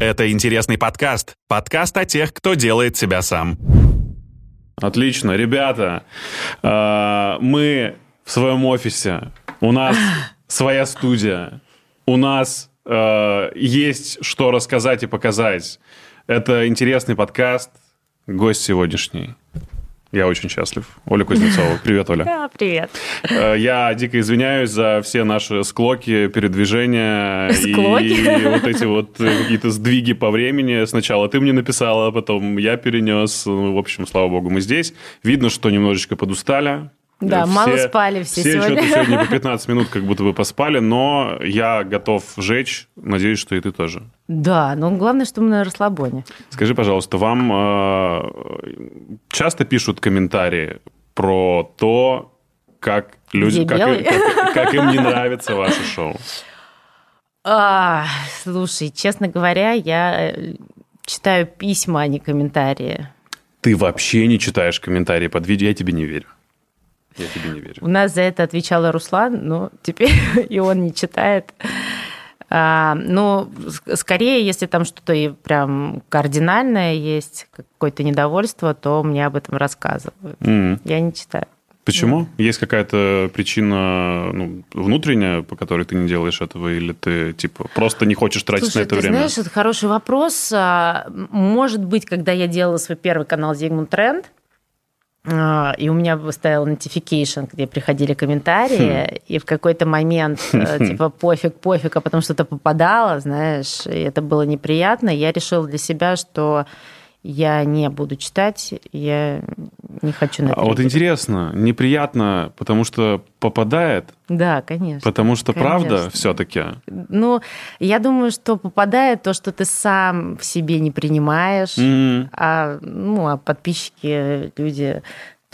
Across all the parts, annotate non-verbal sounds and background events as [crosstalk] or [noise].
Это интересный подкаст. Подкаст о тех, кто делает себя сам. Отлично. Ребята, э, мы в своем офисе. У нас [laughs] своя студия. У нас э, есть что рассказать и показать. Это интересный подкаст. Гость сегодняшний. Я очень счастлив. Оля Кузнецова. [laughs] Привет, Оля. Да, привет. Э, Я дико извиняюсь за все наши склоки, передвижения Склоки? и [laughs] вот эти вот э, какие-то сдвиги по времени. Сначала ты мне написала, потом я перенес. Ну, В общем, слава богу, мы здесь. Видно, что немножечко подустали. Да, Э, мало спали все сегодня. что-то сегодня по [laughs] 15 минут как будто бы поспали, но я готов жечь. Надеюсь, что и ты тоже. Да, но главное, что мы на расслабоне. Скажи, пожалуйста, вам э, часто пишут комментарии про то, как люди, как, как- как им не нравится ваше шоу? [laughs] А, слушай, честно говоря, я э, читаю письма, а не комментарии. Ты вообще не читаешь комментарии под видео, я тебе не верю. Я тебе не верю. У нас за это отвечала Руслан, но теперь [laughs] и он не читает. А, ну, скорее, если там что-то и прям кардинальное есть, какое-то недовольство, то мне об этом рассказывают. М. Я не читаю. Почему? Есть какая-то причина ну, внутренняя, по которой ты не делаешь этого, или ты типа просто не хочешь тратить Слушай, на это ты время? знаешь, это хороший вопрос. А, Может быть, когда я делала свой первый канал Trend, а, и у меня стоял notification, где приходили комментарии, Хм. и в какой-то момент, э, типа, пофиг, пофиг, а потом что-то попадало, знаешь, и это было неприятно. Я решила для себя, что я не буду читать, я не хочу на это А вот интересно, неприятно, потому что попадает, Да, конечно. потому что правда Конечно. все-таки. Ну, я думаю, что попадает то, что ты сам в себе не принимаешь, М. а, ну, а подписчики люди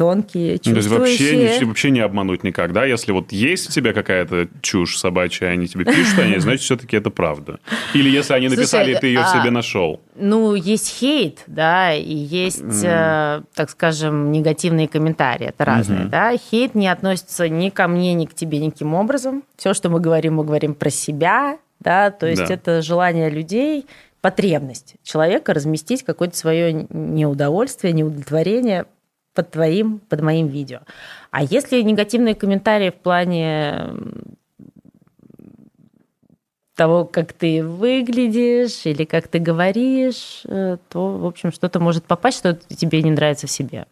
тонкие, Ну, То есть вообще, чувствующие. вообще не обмануть никак, да? Если вот есть у тебя какая-то чушь собачья, они тебе пишут, они, [laughs] значит, все-таки это правда. Или если они Слушай, написали, и ты ее в а- себе нашел. Ну, есть хейт, да, и есть, э, так скажем, негативные комментарии, это разные, да. Хейт не относится ни ко мне, ни к тебе никаким образом. Все, что мы говорим, мы говорим про себя, да, то есть Да. это желание людей, потребность человека разместить какое-то свое неудовольствие, неудовлетворение под твоим, под моим видео. А если негативные комментарии в плане того, как ты выглядишь или как ты говоришь, э, то, в общем, что-то может попасть, что тебе не нравится в себе.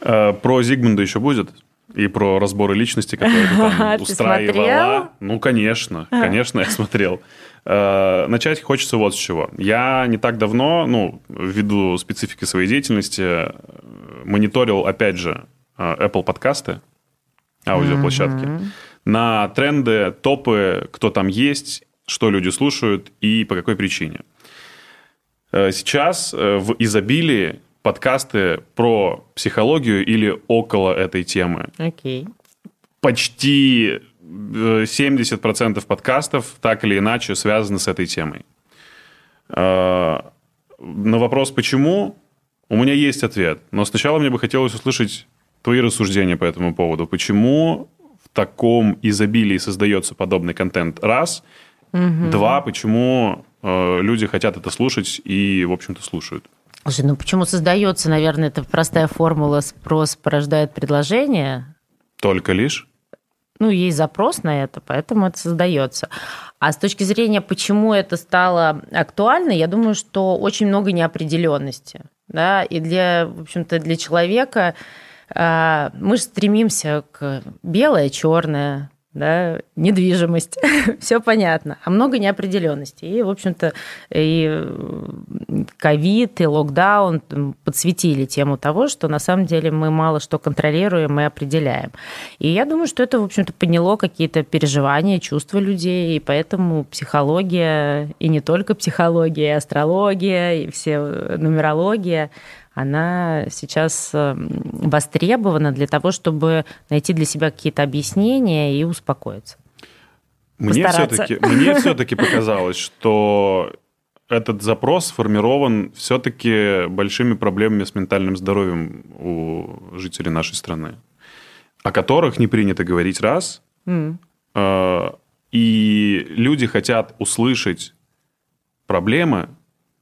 Э, Про Зигмунда еще будет? И про разборы личности, которые ты там [laughs] устраивала. Ну, конечно, конечно, я смотрел. Э, Начать хочется вот с чего. Я не так давно, ну, ввиду специфики своей деятельности, мониторил, опять же, э, Apple подкасты, аудиоплощадки, на тренды, топы, кто там есть, что люди слушают и по какой причине. Э, Сейчас э, в изобилии подкасты про психологию или около этой темы. Окей. Почти э, 70% подкастов так или иначе связаны с этой темой. На вопрос «почему?» У меня есть ответ. Но сначала мне бы хотелось услышать твои рассуждения по этому поводу. Почему в таком изобилии создается подобный контент? Раз. Два. Почему э, люди хотят это слушать и, в общем-то, слушают? Слушай, ну почему создается, наверное, это простая формула «спрос порождает предложение», Только лишь? ну, есть запрос на это, поэтому это создается. А с точки зрения, почему это стало актуально, я думаю, что очень много неопределенности. Да? И для, в общем-то, для человека а, мы же стремимся к белое, черное, да, недвижимость, [laughs] все понятно, а много неопределенности. И, в общем-то, и ковид, и локдаун подсветили тему того, что на самом деле мы мало что контролируем и определяем. И я думаю, что это, в общем-то, подняло какие-то переживания, чувства людей, и поэтому психология, и не только психология, и астрология, и все э, нумерология, она сейчас э, востребована для того, чтобы найти для себя какие-то объяснения и успокоиться. Мне все-таки, мне все-таки показалось, что этот запрос сформирован все-таки большими проблемами с ментальным здоровьем у жителей нашей страны, о которых не принято говорить раз, э, и люди хотят услышать проблемы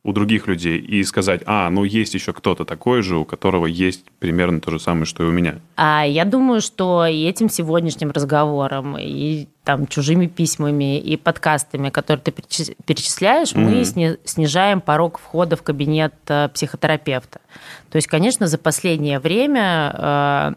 у других людей и сказать, а, ну есть еще кто-то такой же, у которого есть примерно то же самое, что и у меня? А я думаю, что и этим сегодняшним разговором, и там чужими письмами, и подкастами, которые ты перечисляешь, mm-hmm. мы снижаем порог входа в кабинет э, психотерапевта. То есть, конечно, за последнее время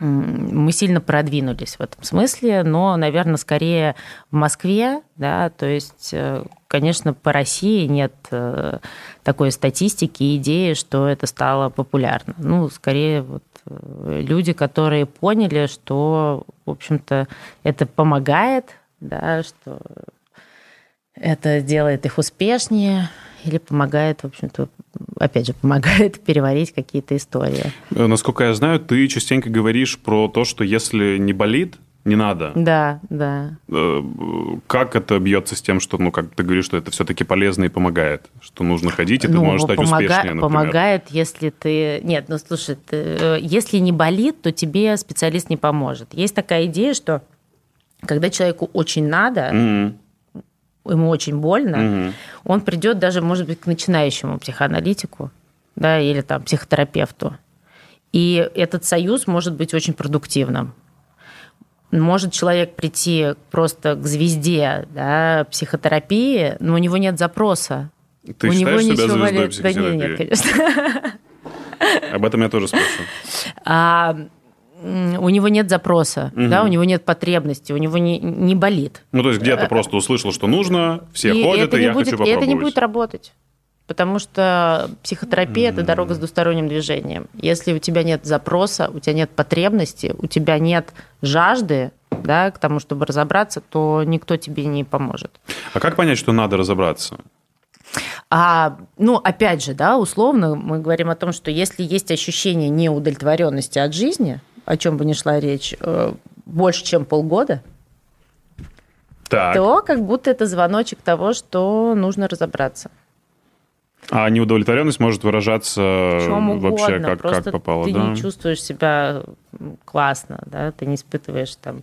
э, мы сильно продвинулись в этом смысле, но, наверное, скорее в Москве, да, то есть, э, конечно, по России нет э, такой статистики и идеи, что это стало популярно. Ну, скорее вот э, люди, которые поняли, что, в общем-то, это помогает, да, что это делает их успешнее, или помогает, в общем-то, опять же, помогает [laughs] переварить какие-то истории. Э, насколько я знаю, ты частенько говоришь про то, что если не болит, не надо. Да, да. Э, как это бьется с тем, что, ну, как ты говоришь, что это все-таки полезно и помогает, что нужно ходить, и ты ну, можешь стать помога- успешнее, например. Помогает, если ты... Нет, ну, слушай, ты... Э, если не болит, то тебе специалист не поможет. Есть такая идея, что когда человеку очень надо, mm-hmm ему очень больно, угу. он придет даже, может быть, к начинающему психоаналитику, да, или там психотерапевту. И этот союз может быть очень продуктивным. Может человек прийти просто к звезде да, психотерапии, но у него нет запроса. Ты у него себя звездой психотерапии? Нет, нет, конечно. Об этом я тоже спрошу. А, у него нет запроса, угу. да, у него нет потребности, у него не, не болит. Ну, то есть где-то просто услышал, что нужно, все и ходят, и я будет, хочу попробовать. И это не будет работать. Потому что психотерапия mm-hmm. это дорога с двусторонним движением. Если у тебя нет запроса, у тебя нет потребности, у тебя нет жажды да, к тому, чтобы разобраться, то никто тебе не поможет. А как понять, что надо разобраться? А, ну, опять же, да, условно мы говорим о том, что если есть ощущение неудовлетворенности от жизни, о чем бы ни шла речь, э, больше, чем полгода, так. то как будто это звоночек того, что нужно разобраться. А неудовлетворенность может выражаться Чем вообще угодно. как, как попало, ты да? не чувствуешь себя классно, да, ты не испытываешь там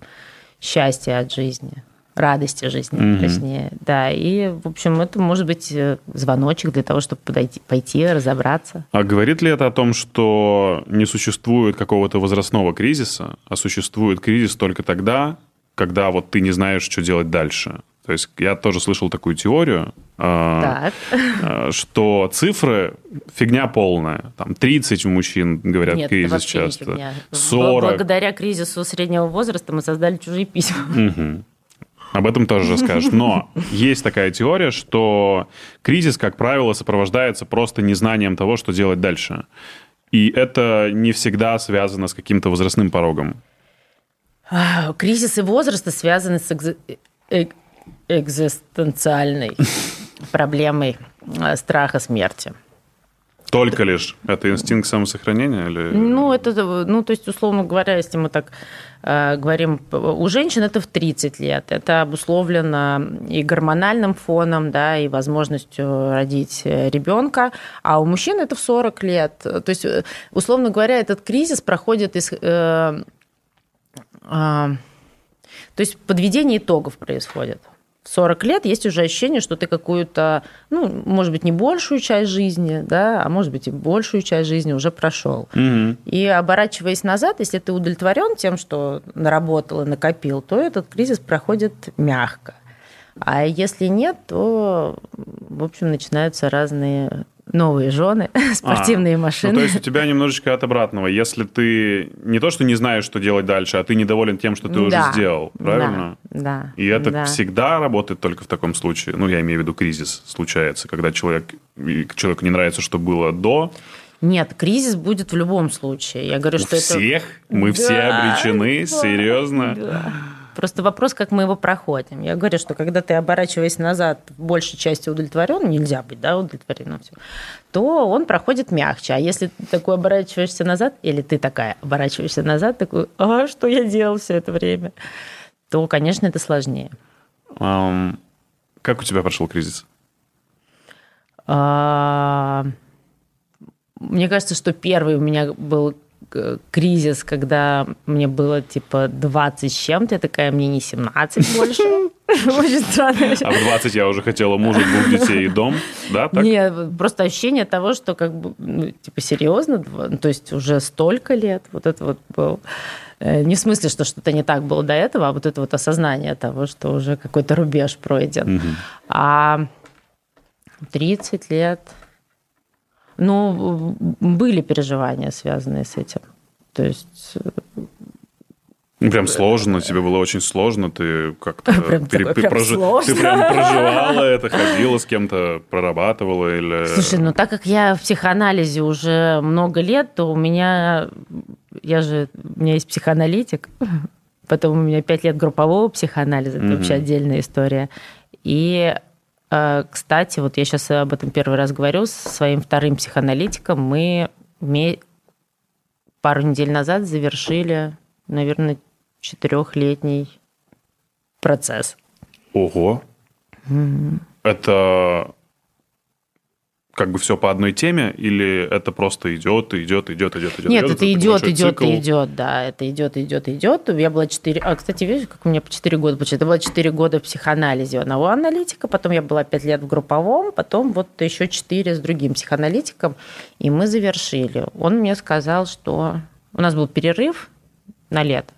счастья от жизни радости жизни, mm-hmm. точнее, да. И, в общем, это может быть э, звоночек для того, чтобы подойти, пойти разобраться. А говорит ли это о том, что не существует какого-то возрастного кризиса, а существует кризис только тогда, когда вот ты не знаешь, что делать дальше? То есть я тоже слышал такую теорию, а, так. А, что цифры фигня полная. Там 30 у мужчин, говорят, Нет, кризис часто. 40. Благодаря кризису среднего возраста мы создали чужие письма. Угу. Об этом тоже расскажешь. Но есть такая теория, что кризис, как правило, сопровождается просто незнанием того, что делать дальше. И это не всегда связано с каким-то возрастным порогом. Кризисы возраста связаны с э... экзистенциальной [laughs] проблемой э, страха смерти. Только лишь? Это инстинкт самосохранения? Или... Ну, это, ну, то есть, условно говоря, если мы так э, говорим, у женщин это в 30 лет. Это обусловлено и гормональным фоном, да, и возможностью родить ребенка, а у мужчин это в 40 лет. То есть, э, условно говоря, этот кризис проходит из... Э, э, то есть подведение итогов происходит. 40 лет есть уже ощущение, что ты какую-то, ну, может быть, не большую часть жизни, да, а может быть, и большую часть жизни уже прошел. Угу. И оборачиваясь назад, если ты удовлетворен тем, что наработал и накопил, то этот кризис проходит мягко. А если нет, то, в общем, начинаются разные новые жены, [laughs] спортивные а, машины. Ну, то есть у тебя немножечко от обратного. Если ты не то, что не знаешь, что делать дальше, а ты недоволен тем, что ты да, уже сделал, правильно? Да. да И это да. всегда работает только в таком случае. Ну, я имею в виду кризис случается, когда человек, человеку не нравится, что было до, нет, кризис будет в любом случае. Я говорю, У что всех? это... Мы да, все обречены? Да, Серьезно? Да. Просто вопрос, как мы его проходим. Я говорю, что когда ты оборачиваясь назад, большей части удовлетворен, нельзя быть да, удовлетворенным, все, то он проходит мягче. А если ты такой оборачиваешься назад, или ты такая оборачиваешься назад, такой, а что я делал все это время, то, конечно, это сложнее. Um, как у тебя прошел кризис? А, мне кажется, что первый у меня был кризис, когда мне было типа 20 с чем-то, я такая, мне не 17 [laughs] больше. [laughs] Очень странно. А в 20 я уже хотела мужа, двух детей и дом, да? Так? Нет, просто ощущение того, что как бы, ну, типа, серьезно, ну, то есть уже столько лет, вот это вот был э, не в смысле, что что-то не так было до этого, а вот это вот осознание того, что уже какой-то рубеж пройден. А 30 лет, ну, были переживания, связанные с этим. То есть Ну, прям сложно, тебе было очень сложно, ты как-то... [laughs] Прям пере- такой, прям сложно. Ты прям проживала это, ходила с кем-то, прорабатывала или... Слушай, ну так как я в психоанализе уже много лет, то у меня, я же, у меня есть психоаналитик, [laughs] потом у меня пять лет группового психоанализа, это Мгм. вообще отдельная история. И, э, кстати, вот я сейчас об этом первый раз говорю, со своим вторым психоаналитиком мы пару недель назад завершили, наверное, четырехлетний процесс. Ого. Это как бы все по одной теме, или это просто идет, идет, идет, идет, идет? Нет, идет, это идет, идет цикл? идет, да, это идет, идет, идет. Я была 4... А, кстати, видишь, как у меня по 4 года получилось? Это было 4 года в психоанализе у одного аналитика, потом я была 5 лет в групповом, потом вот еще 4 с другим психоаналитиком, и мы завершили. Он мне сказал, что у нас был перерыв на лето,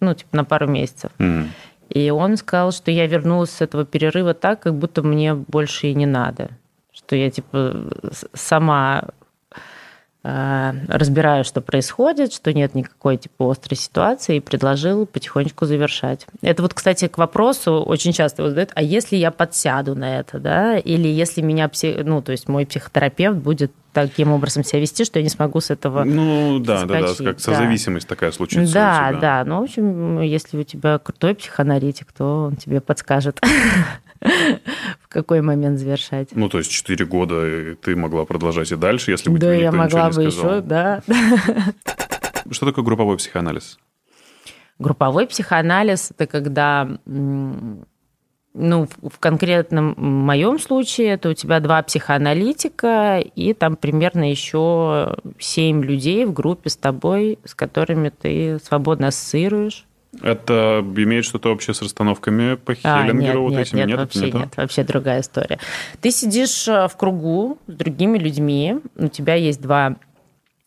ну, типа на пару месяцев. Мгм. И он сказал, что я вернулась с этого перерыва так, как будто мне больше и не надо. Что я, типа, сама разбираю, что происходит, что нет никакой, типа, острой ситуации, и предложил потихонечку завершать. Это вот, кстати, к вопросу очень часто его задают, а если я подсяду на это, да, или если меня, пси- ну, то есть мой психотерапевт будет таким образом себя вести, что я не смогу с этого Ну, да, да, да, Соскочить, как да. созависимость такая случится да, да. Ну, в общем, если у тебя крутой психоаналитик, то он тебе подскажет, [laughs] в какой момент завершать. Ну, то есть 4 года и ты могла продолжать и дальше, если бы Да, тебе никто могла ничего не сказал. еще, да. [laughs] Что такое групповой психоанализ? Групповой психоанализ – это когда, ну, в конкретном моем случае, это у тебя два психоаналитика, и там примерно еще семь людей в группе с тобой, с которыми ты свободно ассоциируешь. Это имеет что-то общее с расстановками по А, Хеллингеру? вот нет, этими? нет, это вообще нет, вообще другая история. Ты сидишь э, в кругу с другими людьми, у тебя есть два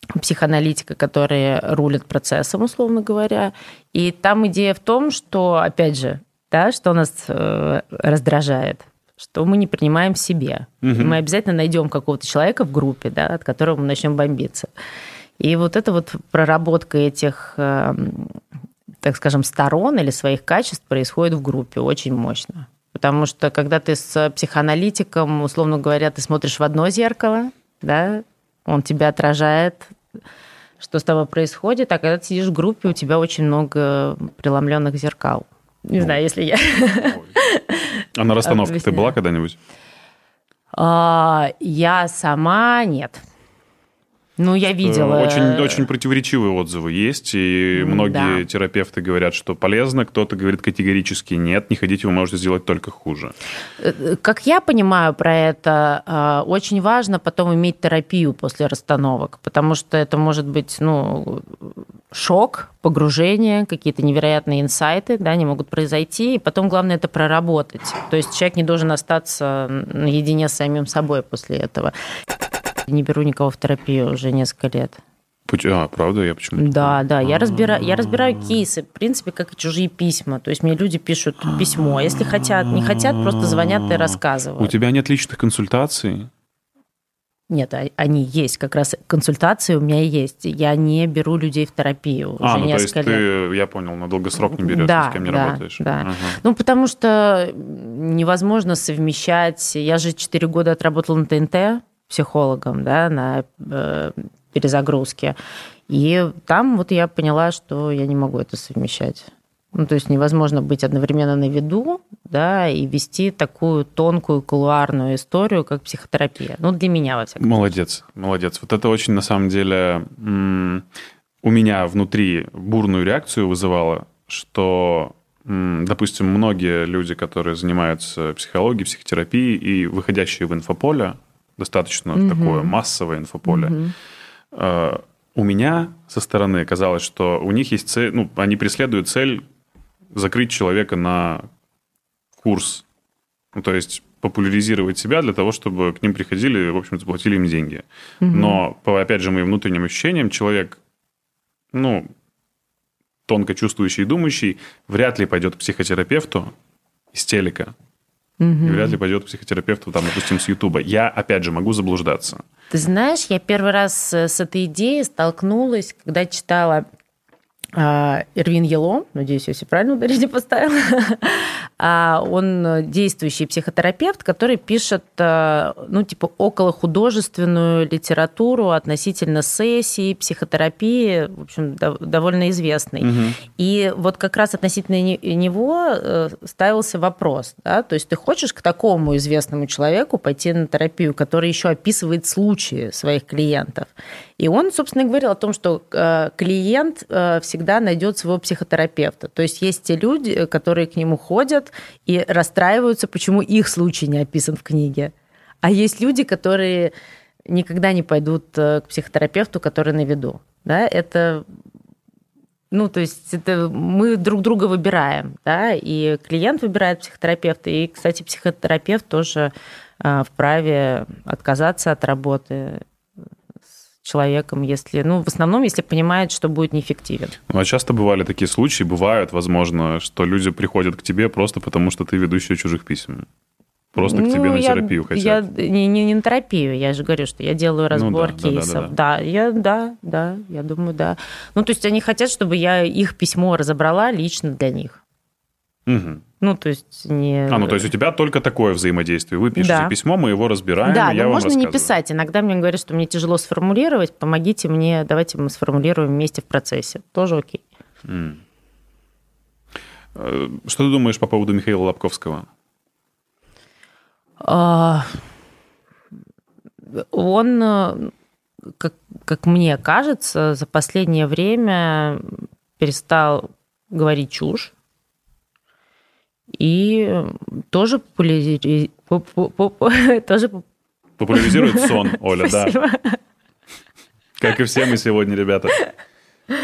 психоаналитика, которые рулят процессом, условно говоря, и там идея в том, что, опять же, да, что нас э, раздражает, что мы не принимаем себе. Мгм. Мы обязательно найдем какого-то человека в группе, да, от которого мы начнем бомбиться. И вот эта вот проработка этих, эм, так скажем, сторон или своих качеств происходит в группе очень мощно. Потому что когда ты с психоаналитиком, условно говоря, ты смотришь в одно зеркало, да, он тебя отражает, что с тобой происходит, а когда ты сидишь в группе, у тебя очень много преломленных зеркал. Не Ну. знаю, если я... А на расстановках ты была когда-нибудь? А, Я сама нет. Ну, я видела. Э, Очень, очень противоречивые отзывы есть, и многие да. терапевты говорят, что полезно, кто-то говорит категорически нет, не ходите, вы можете сделать только хуже. Э, Как я понимаю про это, э, очень важно потом иметь терапию после расстановок, потому что это может быть, ну, шок, погружение, какие-то невероятные инсайты, да, они могут произойти, и потом главное это проработать. То есть человек не должен остаться наедине с самим собой после этого. Не беру никого в терапию уже несколько лет. А, правда? Я почему Да, да, я разбираю, я разбираю кейсы, в принципе, как и чужие письма. То есть мне люди пишут письмо, а если хотят, не хотят, просто звонят и рассказывают. У тебя нет личных консультаций? Нет, а- они есть, как раз консультации у меня есть. Я не беру людей в терапию уже а, ну то есть несколько лет. ты, я понял, на долгосрок не берешь, Да, с кем не да, работаешь. да. Ага. Ну, потому что невозможно совмещать. Я же 4 года отработала на ТНТ психологом, да, на э, перезагрузке. И там вот я поняла, что я не могу это совмещать. Ну, то есть невозможно быть одновременно на виду, да, и вести такую тонкую кулуарную историю, как психотерапия. Ну, для меня, во всяком Молодец, молодец. Вот это очень, на самом деле, у меня внутри бурную реакцию вызывало, что, допустим, многие люди, которые занимаются психологией, психотерапией и выходящие в инфополе, достаточно Мгм. такое массовое инфополе, э, у меня со стороны казалось, что у них есть цель, ну, они преследуют цель закрыть человека на курс. Ну, то есть популяризировать себя для того, чтобы к ним приходили, в общем-то, платили им деньги. Угу. Но, по, опять же, моим внутренним ощущениям, человек, ну, тонко чувствующий и думающий, вряд ли пойдет к психотерапевту из телека. Угу. И вряд ли пойдет к психотерапевту, там, допустим, с Ютуба. Я, опять же, могу заблуждаться. Ты знаешь, я первый раз с этой идеей столкнулась, когда читала а, Эрвин Ело, надеюсь, я все правильно ударение [laughs] поставила, а, он действующий психотерапевт, который пишет, а, ну, типа, около художественную литературу относительно сессии, психотерапии, в общем, довольно известный. Угу. И вот как раз относительно него э, ставился вопрос, да, то есть ты хочешь к такому известному человеку пойти на терапию, который еще описывает случаи своих клиентов, и он, собственно, говорил о том, что э, клиент э, всегда найдет своего психотерапевта. То есть есть те люди, которые к нему ходят и расстраиваются, почему их случай не описан в книге. А есть люди, которые никогда не пойдут э, к психотерапевту, который на виду. Да, это ну, то есть это мы друг друга выбираем, да, и клиент выбирает психотерапевта, и, кстати, психотерапевт тоже вправе отказаться от работы человеком, если, ну, в основном, если понимает, что будет неэффективен. Ну, а часто бывали такие случаи, бывают, возможно, что люди приходят к тебе просто потому, что ты ведущая чужих писем. Просто ну, к тебе на я, терапию хотят. Я не, не, не на терапию, я же говорю, что я делаю разбор ну, да, кейсов. Да, да, да. да, я, да, да, я думаю, да. Ну, то есть они хотят, чтобы я их письмо разобрала лично для них. Угу. Ну, то есть не... А, ну, то есть у тебя только такое взаимодействие. Вы пишете да. письмо, мы его разбираем, да, я но можно не писать. Иногда мне говорят, что мне тяжело сформулировать, помогите мне, давайте мы сформулируем вместе в процессе. Тоже окей. Mm. Что ты думаешь по поводу Михаила Лобковского? А... Он, э, как, как мне кажется, за последнее время перестал говорить чушь и тоже популяри... [laughs] тоже популяризирует [laughs] сон, Оля, да. Как и все мы сегодня, ребята.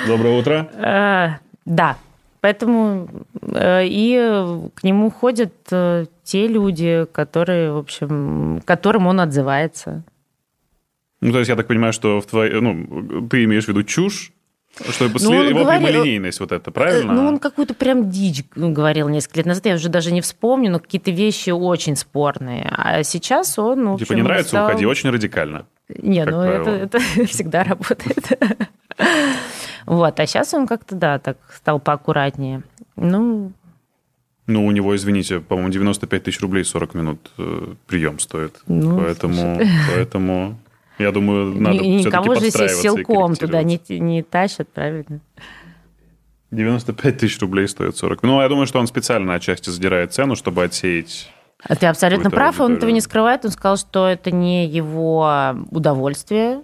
Доброе утро. А, да, поэтому э, и к нему ходят э, те люди, которые, в общем, которым он отзывается. Ну, то есть я так понимаю, что в твоей, ну, ты имеешь в виду чушь, что после ну, его говорил, прямолинейность вот это, правильно? Ну, он какую-то прям дичь говорил несколько лет назад, я уже даже не вспомню, но какие-то вещи очень спорные. А сейчас он, ну, Типа не нравится, стал... уходи, очень радикально. Не, ну это, это [laughs] всегда работает. [laughs] Вот, а сейчас он как-то, да, так стал поаккуратнее. Ну, ну, у него, извините, по-моему, 95 тысяч рублей 40 минут э, прием стоит. Ну, поэтому, [laughs] поэтому я думаю, надо Никого же силком туда не, не тащат, правильно? 95 тысяч рублей стоит 40. Ну, я думаю, что он специально отчасти задирает цену, чтобы отсеять а ты абсолютно прав, он этого не скрывает. Он сказал, что это не его удовольствие,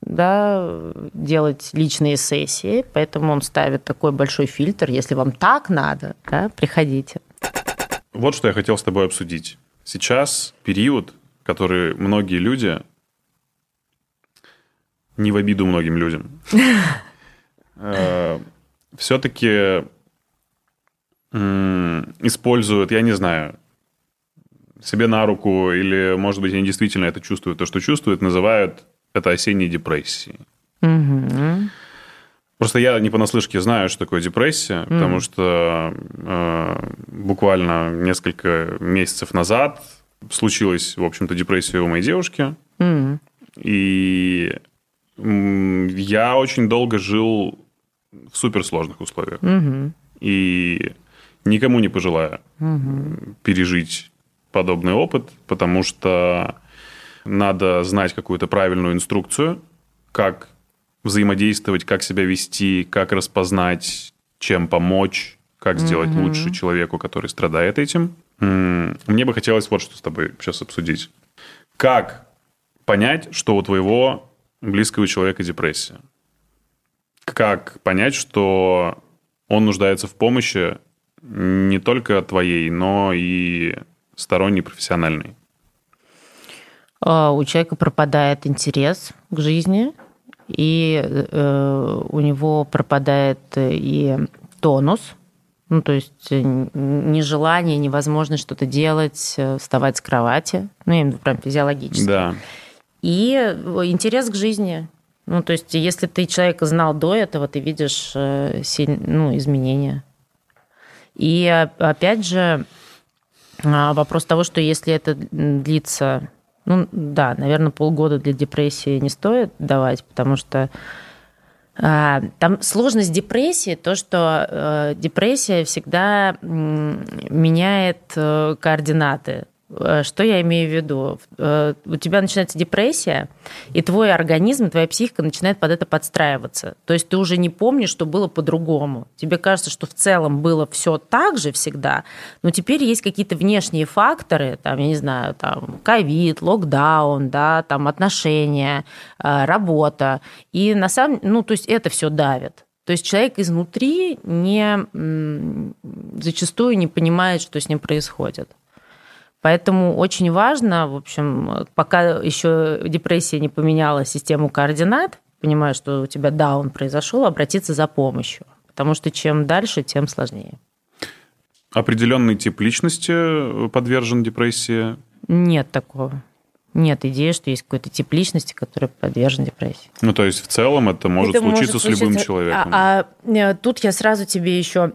да, делать личные сессии, поэтому он ставит такой большой фильтр. Если вам так надо, да, приходите. Вот что я хотел с тобой обсудить. Сейчас период, который многие люди не в обиду многим людям. [laughs] Э, Все-таки используют, я не знаю, себе на руку, или, может быть, они действительно это чувствуют, то, что чувствуют, называют это осенней депрессией. Просто я не понаслышке знаю, что такое депрессия, mm. потому что э, буквально несколько месяцев назад случилась, в общем-то, депрессия у моей девушки. Mm. И я очень долго жил в суперсложных условиях. Угу. И никому не пожелаю угу. пережить подобный опыт, потому что надо знать какую-то правильную инструкцию, как взаимодействовать, как себя вести, как распознать, чем помочь, как сделать угу. лучше человеку, который страдает этим. Мне бы хотелось вот что с тобой сейчас обсудить. Как понять, что у твоего близкого человека депрессия. Как понять, что он нуждается в помощи не только твоей, но и сторонней, профессиональной? А, у человека пропадает интерес к жизни, и э, у него пропадает и тонус, Ну, то есть э, нежелание, невозможность что-то делать, э, вставать с кровати. Ну, я имею в виду прям физиологически. Да. И э, интерес к жизни. Ну, то есть, если ты человека знал до этого, ты видишь силь... ну, изменения. И опять же, а, вопрос того, что если это длится, ну да, наверное, полгода для депрессии не стоит давать, потому что а, там сложность депрессии, то, что э, депрессия всегда меняет э, координаты. Э, что я имею в виду? Э, у тебя начинается депрессия, и твой организм, твоя психика начинает под это подстраиваться. То есть ты уже не помнишь, что было по-другому. Тебе кажется, что в целом было все так же всегда, но теперь есть какие-то внешние факторы, там, я не знаю, там, ковид, локдаун, да, там, отношения, э, работа. И на самом ну, то есть это все давит. То есть человек изнутри не, зачастую не понимает, что с ним происходит. Поэтому очень важно, в общем, пока еще депрессия не поменяла систему координат, понимая, что у тебя даун произошел, обратиться за помощью. Потому что чем дальше, тем сложнее. Определенный тип личности подвержен депрессии? Нет такого. Нет идеи, что есть какой-то тип личности, который подвержен депрессии. Ну, то есть в целом это может это случиться может с любым человеком. А, а тут я сразу тебе еще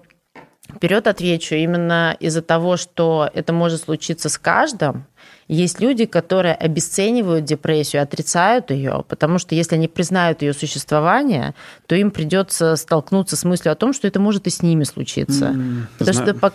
Вперед отвечу, именно из-за того, что это может случиться с каждым, есть люди, которые обесценивают депрессию, отрицают ее, потому что если они признают ее существование, то им придется столкнуться с мыслью о том, что это может и с ними случиться. Mm, потому знаю. что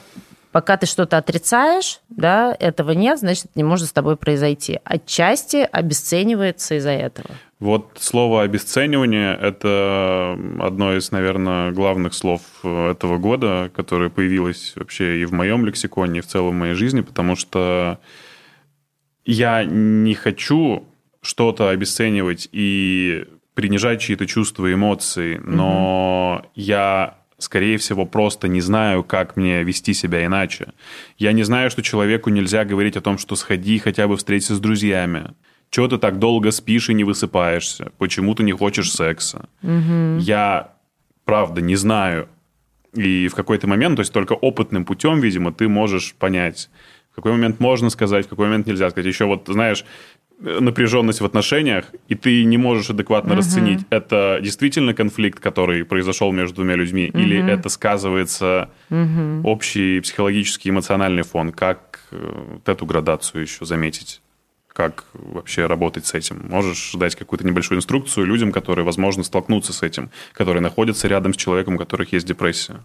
пока ты что-то отрицаешь, да, этого нет, значит, это не может с тобой произойти. Отчасти обесценивается из-за этого. Вот слово обесценивание – это одно из, наверное, главных слов этого года, которое появилось вообще и в моем лексиконе, и в целом в моей жизни, потому что я не хочу что-то обесценивать и принижать чьи-то чувства и эмоции, но угу. я скорее всего, просто не знаю, как мне вести себя иначе. Я не знаю, что человеку нельзя говорить о том, что сходи хотя бы встретиться с друзьями. Чего ты так долго спишь и не высыпаешься? Почему ты не хочешь секса? Угу. Я, правда, не знаю. И в какой-то момент, то есть только опытным путем, видимо, ты можешь понять, какой момент можно сказать, в какой момент нельзя сказать. Еще вот, знаешь, напряженность в отношениях, и ты не можешь адекватно угу. расценить, это действительно конфликт, который произошел между двумя людьми, угу. или это сказывается угу. общий психологический эмоциональный фон. Как э, вот эту градацию еще заметить? Как вообще работать с этим? Можешь дать какую-то небольшую инструкцию людям, которые, возможно, столкнутся с этим, которые находятся рядом с человеком, у которых есть депрессия?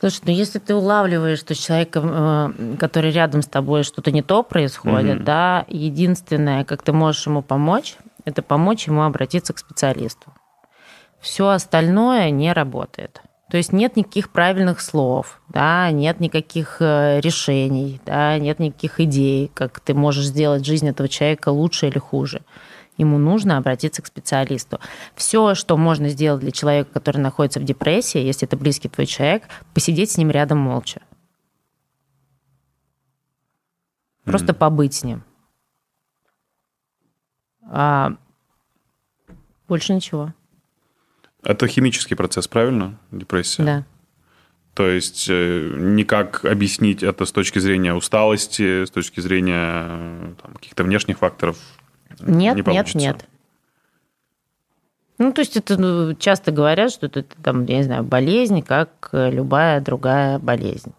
Слушай, ну если ты улавливаешь, что человек, э, который рядом с тобой, что-то не то происходит, mm-hmm. да, единственное, как ты можешь ему помочь, это помочь ему обратиться к специалисту. Все остальное не работает. То есть нет никаких правильных слов, да, нет никаких э, решений, да, нет никаких идей, как ты можешь сделать жизнь этого человека лучше или хуже ему нужно обратиться к специалисту. Все, что можно сделать для человека, который находится в депрессии, если это близкий твой человек, посидеть с ним рядом молча. Просто mm. побыть с ним. А больше ничего. Это химический процесс, правильно? Депрессия? Да. То есть э, никак объяснить это с точки зрения усталости, с точки зрения э, там, каких-то внешних факторов нет, не получится. Нет, нет. Ну, то есть это ну, часто говорят, что это там, я не знаю, болезнь, как любая другая болезнь,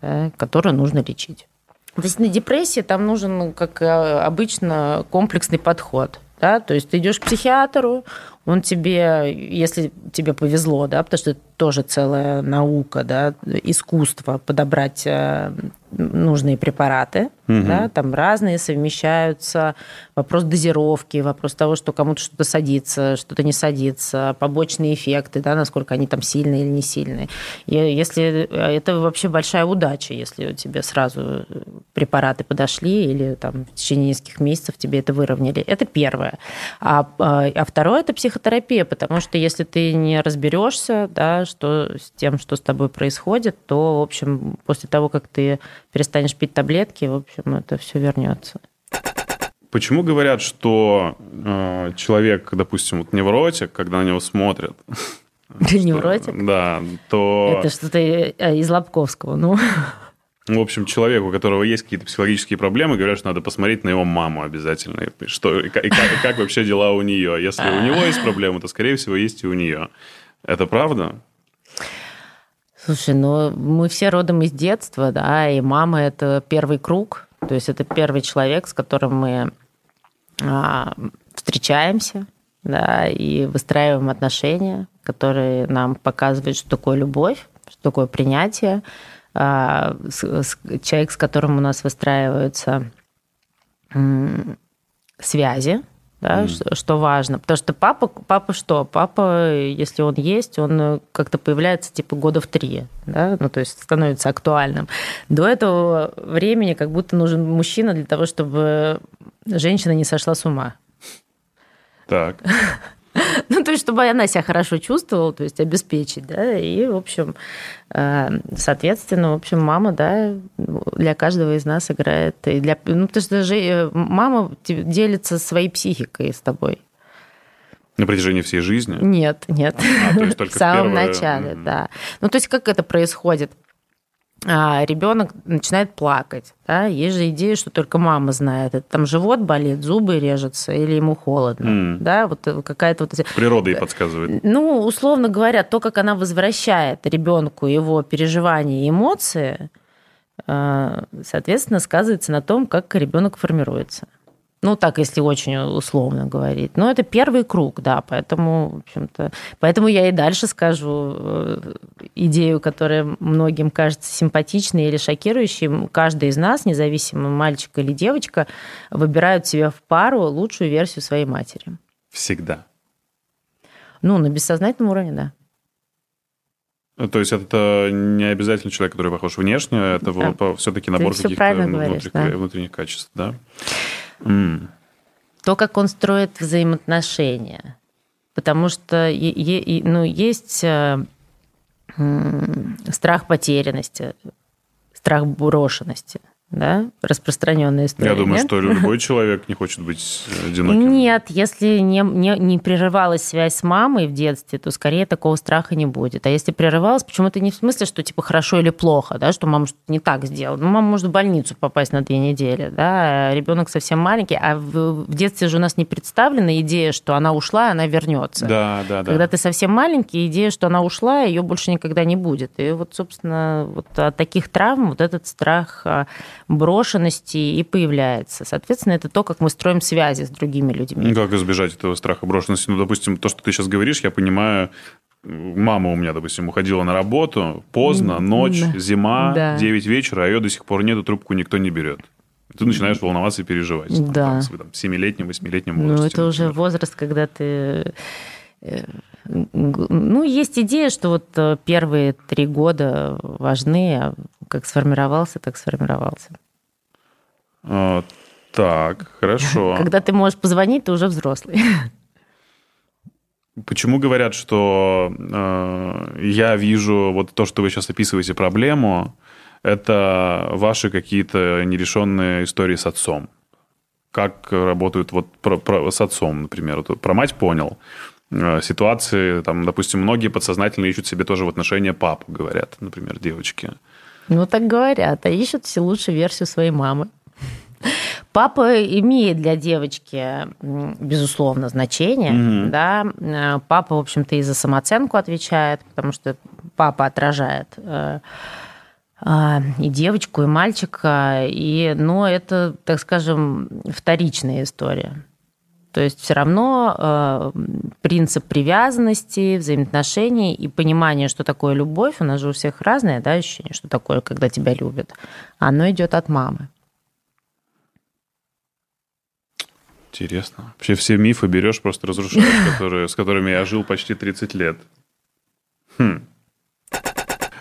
да, которую нужно лечить. То есть на депрессии там нужен, ну, как обычно, комплексный подход. Да? То есть ты идешь к психиатру, он тебе, если тебе повезло, да, потому что тоже целая наука, да, искусство подобрать э, нужные препараты, угу. да, там разные совмещаются, вопрос дозировки, вопрос того, что кому-то что-то садится, что-то не садится, побочные эффекты, да, насколько они там сильные или не сильные. И если э, это вообще большая удача, если тебе сразу препараты подошли или там в течение нескольких месяцев тебе это выровняли. Это первое. А, а, а второе это психотерапия, потому что если ты не разберешься, да, что с тем, что с тобой происходит, то, в общем, после того, как ты перестанешь пить таблетки, в общем, это все вернется. Почему говорят, что э, человек, допустим, вот невротик, когда на него смотрят, [laughs] Невротик? Да, то... Это что-то э, из Лобковского, ну. В общем, человеку, у которого есть какие-то психологические проблемы, говорят, что надо посмотреть на его маму обязательно. Что, и как, и как вообще дела у нее. Если у [laughs] него есть проблемы, то, скорее всего, есть и у нее. Это правда? Слушай, ну мы все родом из детства, да, и мама это первый круг, то есть это первый человек, с которым мы а, встречаемся, да, и выстраиваем отношения, которые нам показывают, что такое любовь, что такое принятие, а, с, с, человек, с которым у нас выстраиваются м, связи, да, mm. что, что важно. Потому что папа, папа что? Папа, если он есть, он как-то появляется типа года в три, да, ну то есть становится актуальным. До этого времени как будто нужен мужчина для того, чтобы женщина не сошла с ума. Так. [laughs] [laughs] Ну, то есть, чтобы она себя хорошо чувствовала, то есть обеспечить, да, и, в общем, э, соответственно, в общем, мама, да, для каждого из нас играет, и для, ну, потому что же э, мама делится своей психикой с тобой. На протяжении всей жизни? Нет, нет. А, то есть только в [laughs] самом первое... начале, да. Ну, то есть, как это происходит? А ребенок начинает плакать. Да? Есть же идея, что только мама знает. Это там живот болит, зубы режутся или ему холодно. Mm. Да? Вот какая-то вот... Природа ей подсказывает. Ну, условно говоря, то, как она возвращает ребенку его переживания и эмоции, а, соответственно, сказывается на том, как ребенок формируется. Ну, так, если очень условно говорить. Но это первый круг, да, поэтому, в общем-то, поэтому я и дальше скажу э, идею, которая многим кажется симпатичной или шокирующей. Каждый из нас, независимо, мальчик или девочка, выбирают себе в пару лучшую версию своей матери. Всегда. Ну, на бессознательном уровне, да. Ну, то есть это не обязательно человек, который похож внешне, это да. все-таки набор каких-то внутренних, да. внутренних качеств, да? Mm. То, как он строит взаимоотношения. Потому что ну, есть э, страх потерянности, страх брошенности да, распространенная история. Я думаю, нет? что любой человек не хочет быть одиноким. Нет, если не, не, не прерывалась связь с мамой в детстве, то скорее такого страха не будет. А если прерывалась, почему-то не в смысле, что типа хорошо или плохо, да, что мама что-то не так сделала. Ну, мама может в больницу попасть на две недели, да, а ребенок совсем маленький, а в, в детстве же у нас не представлена идея, что она ушла, она вернется. Да, да, да. Когда ты совсем маленький, идея, что она ушла, ее больше никогда не будет. И вот, собственно, вот от таких травм вот этот страх а, брошенности и появляется. Соответственно, это то, как мы строим связи с другими людьми. Ну, как избежать этого страха брошенности? Ну, допустим, то, что ты сейчас говоришь, я понимаю, мама у меня, допустим, уходила на работу поздно, ночь, да. зима, да. 9 вечера, а ее до сих пор нету, трубку никто не берет. Ты начинаешь волноваться и переживать. Да. Там, там, 7-летнем, 8-летнем возрасте. Ну, это уже возраст, когда ты... Ну, есть идея, что вот э, первые три года важны, а как сформировался, так сформировался. А, так, хорошо. [laughs] Когда ты можешь позвонить, ты уже взрослый. Почему говорят, что э, я вижу вот то, что вы сейчас описываете проблему, это ваши какие-то нерешенные истории с отцом? Как работают вот про, про, с отцом, например? Про мать понял. Э, ситуации, там, допустим, многие подсознательно ищут себе тоже в отношения папу, говорят, например, девочки. Ну, так говорят, а ищут все лучшую версию своей мамы. [laughs] Папа имеет для девочки, безусловно, значение. Mm-hmm. Да? Папа, в общем-то, и за самооценку отвечает, потому что папа отражает э, а, и девочку, и мальчика. И, но это, так скажем, вторичная история. То есть все равно э, принцип привязанности, взаимоотношений и понимание, что такое любовь, у нас же у всех разное да, ощущение, что такое, когда тебя любят, оно идет от мамы. Интересно. Вообще все мифы берешь, просто разрушаешь, [laughs] которые, с которыми я жил почти 30 лет. Хм.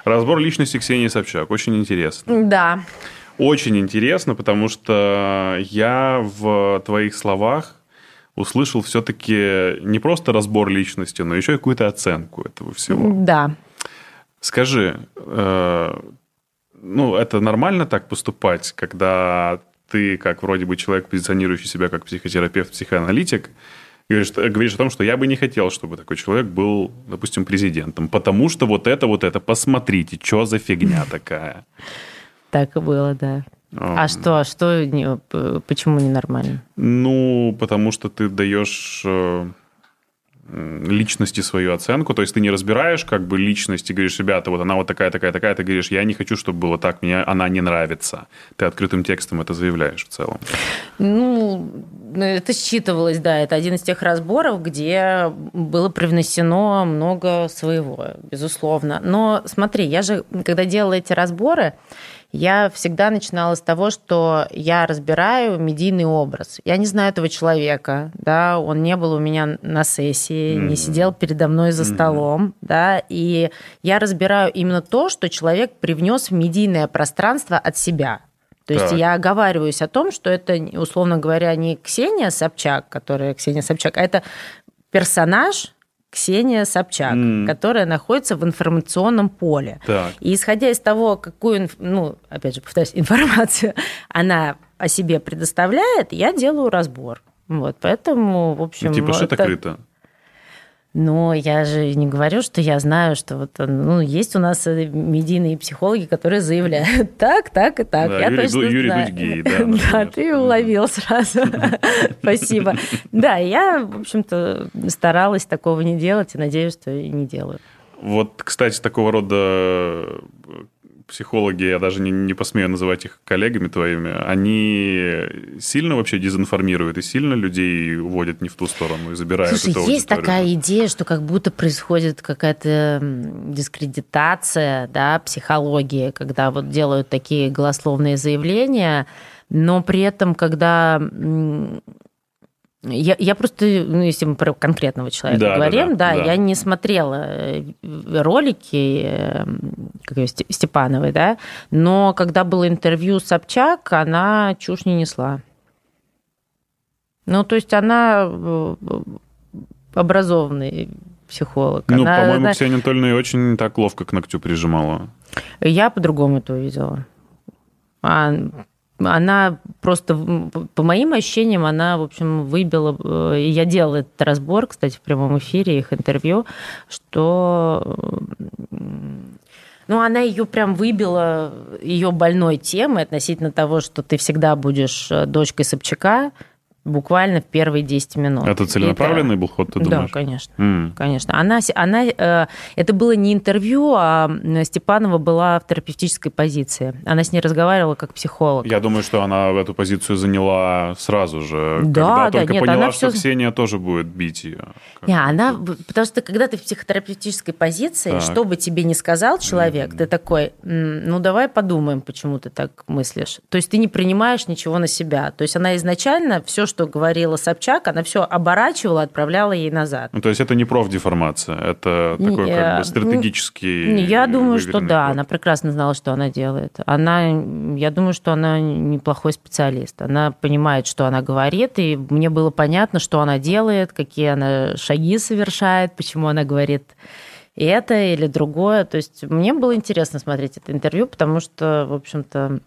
Разбор личности Ксении Собчак. Очень интересно. Да. Очень интересно, потому что я в твоих словах услышал все-таки не просто разбор личности, но еще и какую-то оценку этого всего. Да. Скажи, э, ну, это нормально так поступать, когда ты, как вроде бы человек, позиционирующий себя как психотерапевт, психоаналитик, говоришь, говоришь о том, что я бы не хотел, чтобы такой человек был, допустим, президентом, потому что вот это, вот это, посмотрите, что за фигня такая. Так и было, да. А что, а что, почему ненормально? Ну, потому что ты даешь э, личности свою оценку, то есть ты не разбираешь как бы личность и говоришь, ребята, вот она вот такая, такая, такая, ты говоришь, я не хочу, чтобы было так, мне она не нравится. Ты открытым текстом это заявляешь в целом. Ну, это считывалось, да, это один из тех разборов, где было привнесено много своего, безусловно. Но смотри, я же, когда делала эти разборы, я всегда начинала с того, что я разбираю медийный образ. Я не знаю этого человека, да, он не был у меня на сессии, mm-hmm. не сидел передо мной за mm-hmm. столом, да, и я разбираю именно то, что человек привнес в медийное пространство от себя. То так. есть я оговариваюсь о том, что это, условно говоря, не Ксения Собчак, которая Ксения Собчак, а это персонаж, Ксения Собчак, mm. которая находится в информационном поле. Так. И исходя из того, какую, ну, опять же, повторюсь, [laughs] информацию она о себе предоставляет, я делаю разбор. Вот, поэтому, в общем... Ну, типа шито-крыто. Но я же не говорю, что я знаю, что вот ну, есть у нас э, медийные психологи, которые заявляют так, так и так. Да, я Юрий, точно Юрий знаю. Дудь да. [laughs] Да, ты уловил сразу. [laughs] Спасибо. Да, я, в общем-то, старалась такого не делать и надеюсь, что и не делаю. Вот, кстати, такого рода психологи, я даже не, не посмею называть их коллегами твоими, они сильно вообще дезинформируют и сильно людей уводят не в ту сторону и забирают Слушай, эту есть такая идея, что как будто происходит какая-то дискредитация да, психологии, когда вот делают такие голословные заявления, но при этом, когда я, я просто, ну, если мы про конкретного человека да, говорим, да, да, да, я не смотрела э, ролики э, как ее, Степановой, да, но когда было интервью с Собчак, она чушь не несла. Ну, то есть она э, образованный психолог. Ну, она, по-моему, она... Ксения Анатольевна очень так ловко к ногтю прижимала. Я по-другому это увидела. А она просто, по моим ощущениям, она, в общем, выбила, э, и я делала этот разбор, кстати, в прямом эфире, их интервью, что ну, она ее прям выбила, ее больной темой относительно того, что ты всегда будешь э, дочкой Собчака, буквально в первые 10 минут. Это целенаправленный это... был ход, ты думаешь? Да, конечно. Mm. конечно. Она, она, э, это было не интервью, а Степанова была в терапевтической позиции. Она с ней разговаривала как психолог. Я думаю, что она эту позицию заняла сразу же, да, когда да, только нет, поняла, она что все... Ксения тоже будет бить ее. Не, она, потому что когда ты в психотерапевтической позиции, так. что бы тебе ни сказал человек, mm. ты такой, ну давай подумаем, почему ты так мыслишь. То есть ты не принимаешь ничего на себя. То есть она изначально все, что говорила Собчак, она все оборачивала, отправляла ей назад. Ну, то есть это не профдеформация, это такой не, как бы стратегический... Я думаю, что да, ход. она прекрасно знала, что она делает. Она, я думаю, что она неплохой специалист. Она понимает, что она говорит, и мне было понятно, что она делает, какие она шаги совершает, почему она говорит это или другое. То есть мне было интересно смотреть это интервью, потому что, в общем-то,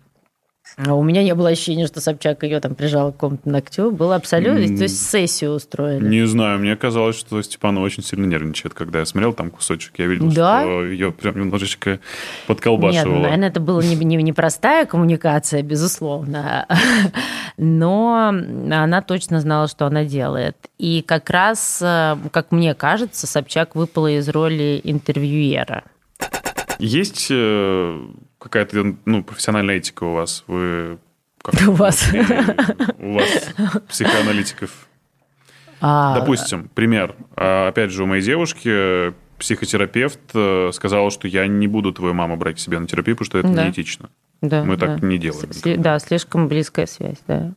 у меня не было ощущения, что Собчак ее там прижал к какому-то ногтю. Было абсолютно... Mm. То есть сессию устроили. Не знаю, мне казалось, что Степанова очень сильно нервничает. Когда я смотрел там кусочек, я видел, да? что ее прям немножечко подколбашивало. Нет, ну, наверное, это была не, не, не простая коммуникация, безусловно. [laughs] Но она точно знала, что она делает. И как раз, э, как мне кажется, Собчак выпала из роли интервьюера. Есть э, какая-то ну, профессиональная этика у вас? Вы как, [laughs] у вас? У вас психоаналитиков? А... Допустим, пример. А, опять же, у моей девушки психотерапевт э, сказал, что я не буду твою маму брать к себе на терапию, потому что это да. неэтично. Да, Мы да. так не делаем. С- да, слишком близкая связь, да.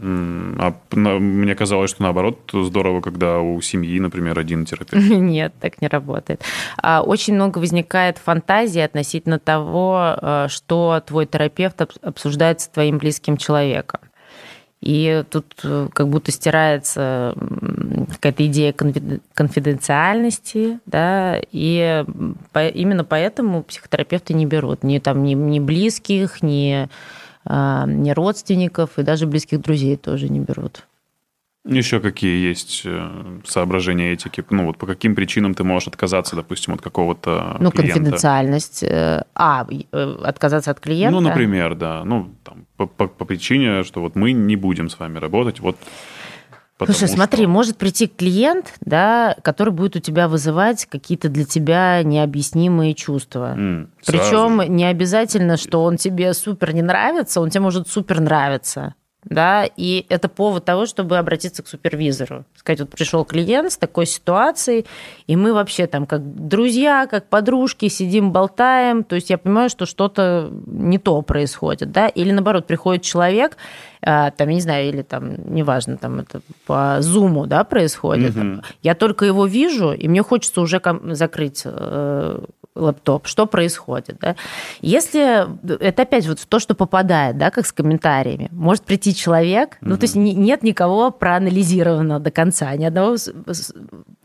А мне казалось, что наоборот здорово, когда у семьи, например, один терапевт. [laughs] Нет, так не работает. А, очень много возникает фантазии относительно того, э, что твой терапевт обсуждает с твоим близким человеком. И тут э, как будто стирается какая-то идея конфиденциальности, да, и именно поэтому психотерапевты не берут ни там ни, ни близких, ни а, не родственников и даже близких друзей тоже не берут. Еще какие есть э, соображения этики? Ну, вот по каким причинам ты можешь отказаться, допустим, от какого-то Ну, клиента? конфиденциальность. э, А, э, отказаться от клиента? Ну, например, да. Ну, там, по, по- по причине, что вот мы не будем с вами работать, вот потому Слушай, что- смотри, может прийти клиент, да, который будет у тебя вызывать какие-то для тебя необъяснимые чувства. Сразу Причем не обязательно, что он тебе супер не нравится, он тебе может супер нравиться. Да, и это повод того, чтобы обратиться к супервизору. Сказать, вот пришел клиент с такой ситуацией, и мы вообще там как друзья, как подружки сидим, болтаем. То есть я понимаю, что что-то не то происходит, да, или наоборот, приходит человек, а, там, я не знаю, или там, неважно, там это по зуму, да, происходит. Мгм. Я только его вижу, и мне хочется уже закрыть э, лэптоп. Что происходит, да? Если это опять вот то, что попадает, да, как с комментариями, может прийти человек, ну то есть не- нет никого проанализированного до конца, ни одного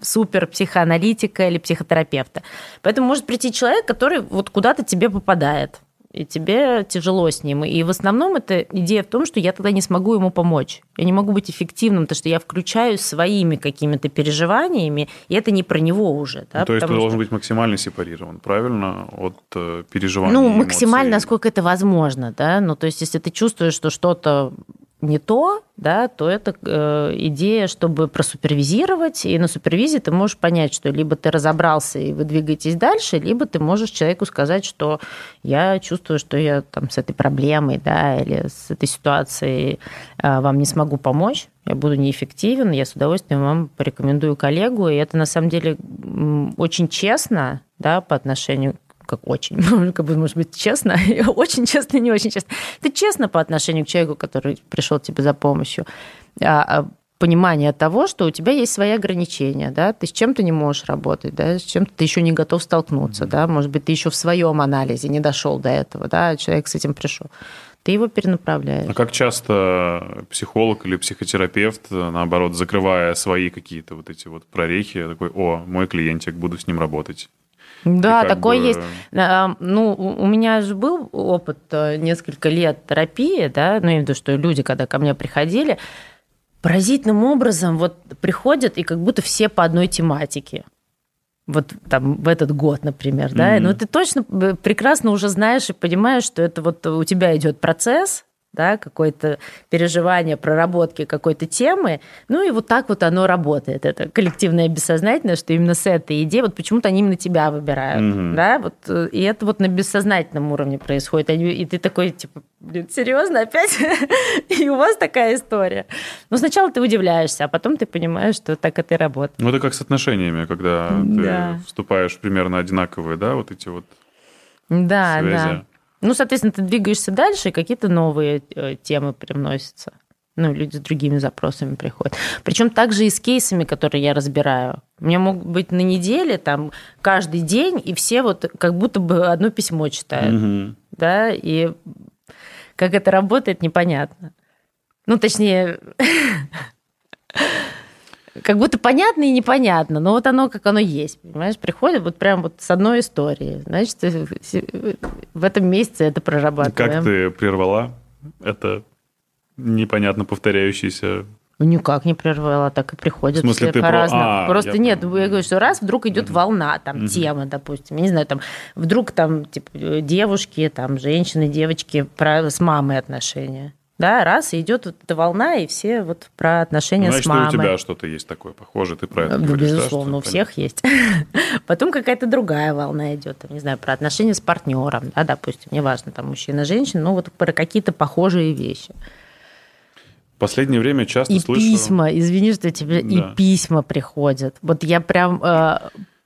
супер психоаналитика или психотерапевта. Поэтому может прийти человек, который вот куда-то тебе попадает и тебе тяжело с ним. И в основном это идея в том, что я тогда не смогу ему помочь. Я не могу быть эффективным, потому что я включаюсь своими какими-то переживаниями, и это не про него уже. Да, Ну, то есть ты потому должен что- быть максимально сепарирован, правильно, от э, переживаний Ну, максимально, эмоций. насколько это возможно, да. Ну, то есть, если ты чувствуешь, что что-то не то, да, то это э, идея, чтобы просупервизировать, и на супервизии ты можешь понять, что либо ты разобрался и вы двигаетесь дальше, либо ты можешь человеку сказать, что я чувствую, что я там с этой проблемой, да, или с этой ситуацией э, вам не смогу помочь, я буду неэффективен, я с удовольствием вам порекомендую коллегу, и это на самом деле очень честно, да, по отношению как очень, [laughs] как бы, может быть, честно, [laughs] очень честно, не очень честно. Это честно по отношению к человеку, который пришел тебе за помощью. А, а, понимание того, что у тебя есть свои ограничения, да, ты с чем-то не можешь работать, да, с чем-то ты еще не готов столкнуться, да, может быть, ты еще в своем анализе не дошел до этого, да, человек с этим пришел. Ты его перенаправляешь. А как часто психолог или психотерапевт, наоборот, закрывая свои какие-то вот эти вот прорехи, такой, о, мой клиентик, буду с ним работать. Да, такое бы- есть. А, Ну, у меня же был опыт э, несколько лет терапии, да, ну, я имею в виду, что люди, когда ко мне приходили, поразительным образом вот приходят, и как будто все по одной тематике. Вот там в этот год, например, да, Мгм. но ты точно э, прекрасно уже знаешь и понимаешь, что это вот у тебя идет процесс, да, какое-то переживание, проработки какой-то темы, ну и вот так вот оно работает, это коллективное бессознательное, что именно с этой идеей, вот почему-то они именно тебя выбирают, Мгм. да, вот, э, и это вот на бессознательном уровне происходит, Они- и ты такой, типа, блин, серьезно опять? [laughs] И у вас такая история. Ну, сначала ты удивляешься, а потом ты понимаешь, что так это и работает. Ну, это как с отношениями, когда Да. ты вступаешь примерно одинаковые, да, вот эти вот Да, связи. да. Ну, соответственно, ты двигаешься дальше, и какие-то новые э, темы привносятся. Ну, люди с другими запросами приходят. Причем также и с кейсами, которые я разбираю. У меня могут быть на неделе, там, каждый день, и все вот как будто бы одно письмо читают. Мгм. Да, и как это работает, непонятно. Ну, точнее, [laughs] как будто понятно и непонятно, но вот оно как оно есть, понимаешь, приходит вот прям вот с одной историей, значит, в этом месяце это прорабатываем. Как ты прервала это непонятно повторяющийся... Ну, никак не прервала, так и приходят В смысле, ты про- а, Просто я нет, я говорю, что раз вдруг идет Мгм. волна, там, Мгм. тема, допустим, я не знаю, там, вдруг там, типа, э, девушки, там, женщины, девочки про, с мамой отношения. Да, раз, и идет вот эта волна, и все вот про отношения Значит, с мамой. у тебя что-то есть такое похожее, ты про это Ну, говоришь, да, безусловно, у что- всех есть. [laughs] Потом какая-то другая волна идет, там, не знаю, про отношения с партнером, да, допустим, неважно, там, мужчина, женщина, но вот про какие-то похожие вещи. В последнее время часто И слышу... письма, извини, что тебе Да. и письма приходят. Вот я прям э,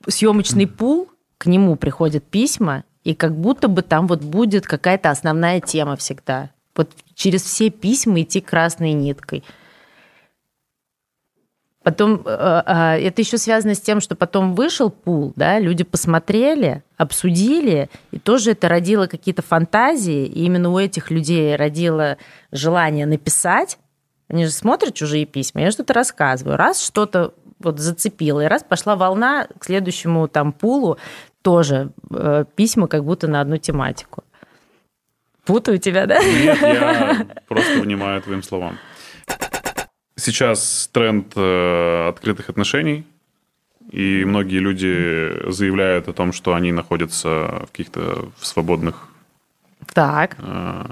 съемочный [clears throat] пул, к нему приходят письма, и как будто бы там вот будет какая-то основная тема всегда. Вот через все письма идти красной ниткой. Потом э, э, это еще связано с тем, что потом вышел пул, да, люди посмотрели, обсудили, и тоже это родило какие-то фантазии, и именно у этих людей родило желание написать. Они же смотрят чужие письма, я что-то рассказываю. Раз что-то вот зацепило, и раз пошла волна к следующему там пулу, тоже э, письма как будто на одну тематику. Путаю тебя, да? Нет, я [laughs] просто внимаю твоим словам. сейчас тренд э, открытых отношений, и многие люди заявляют о том, что они находятся в каких-то свободных так. Э,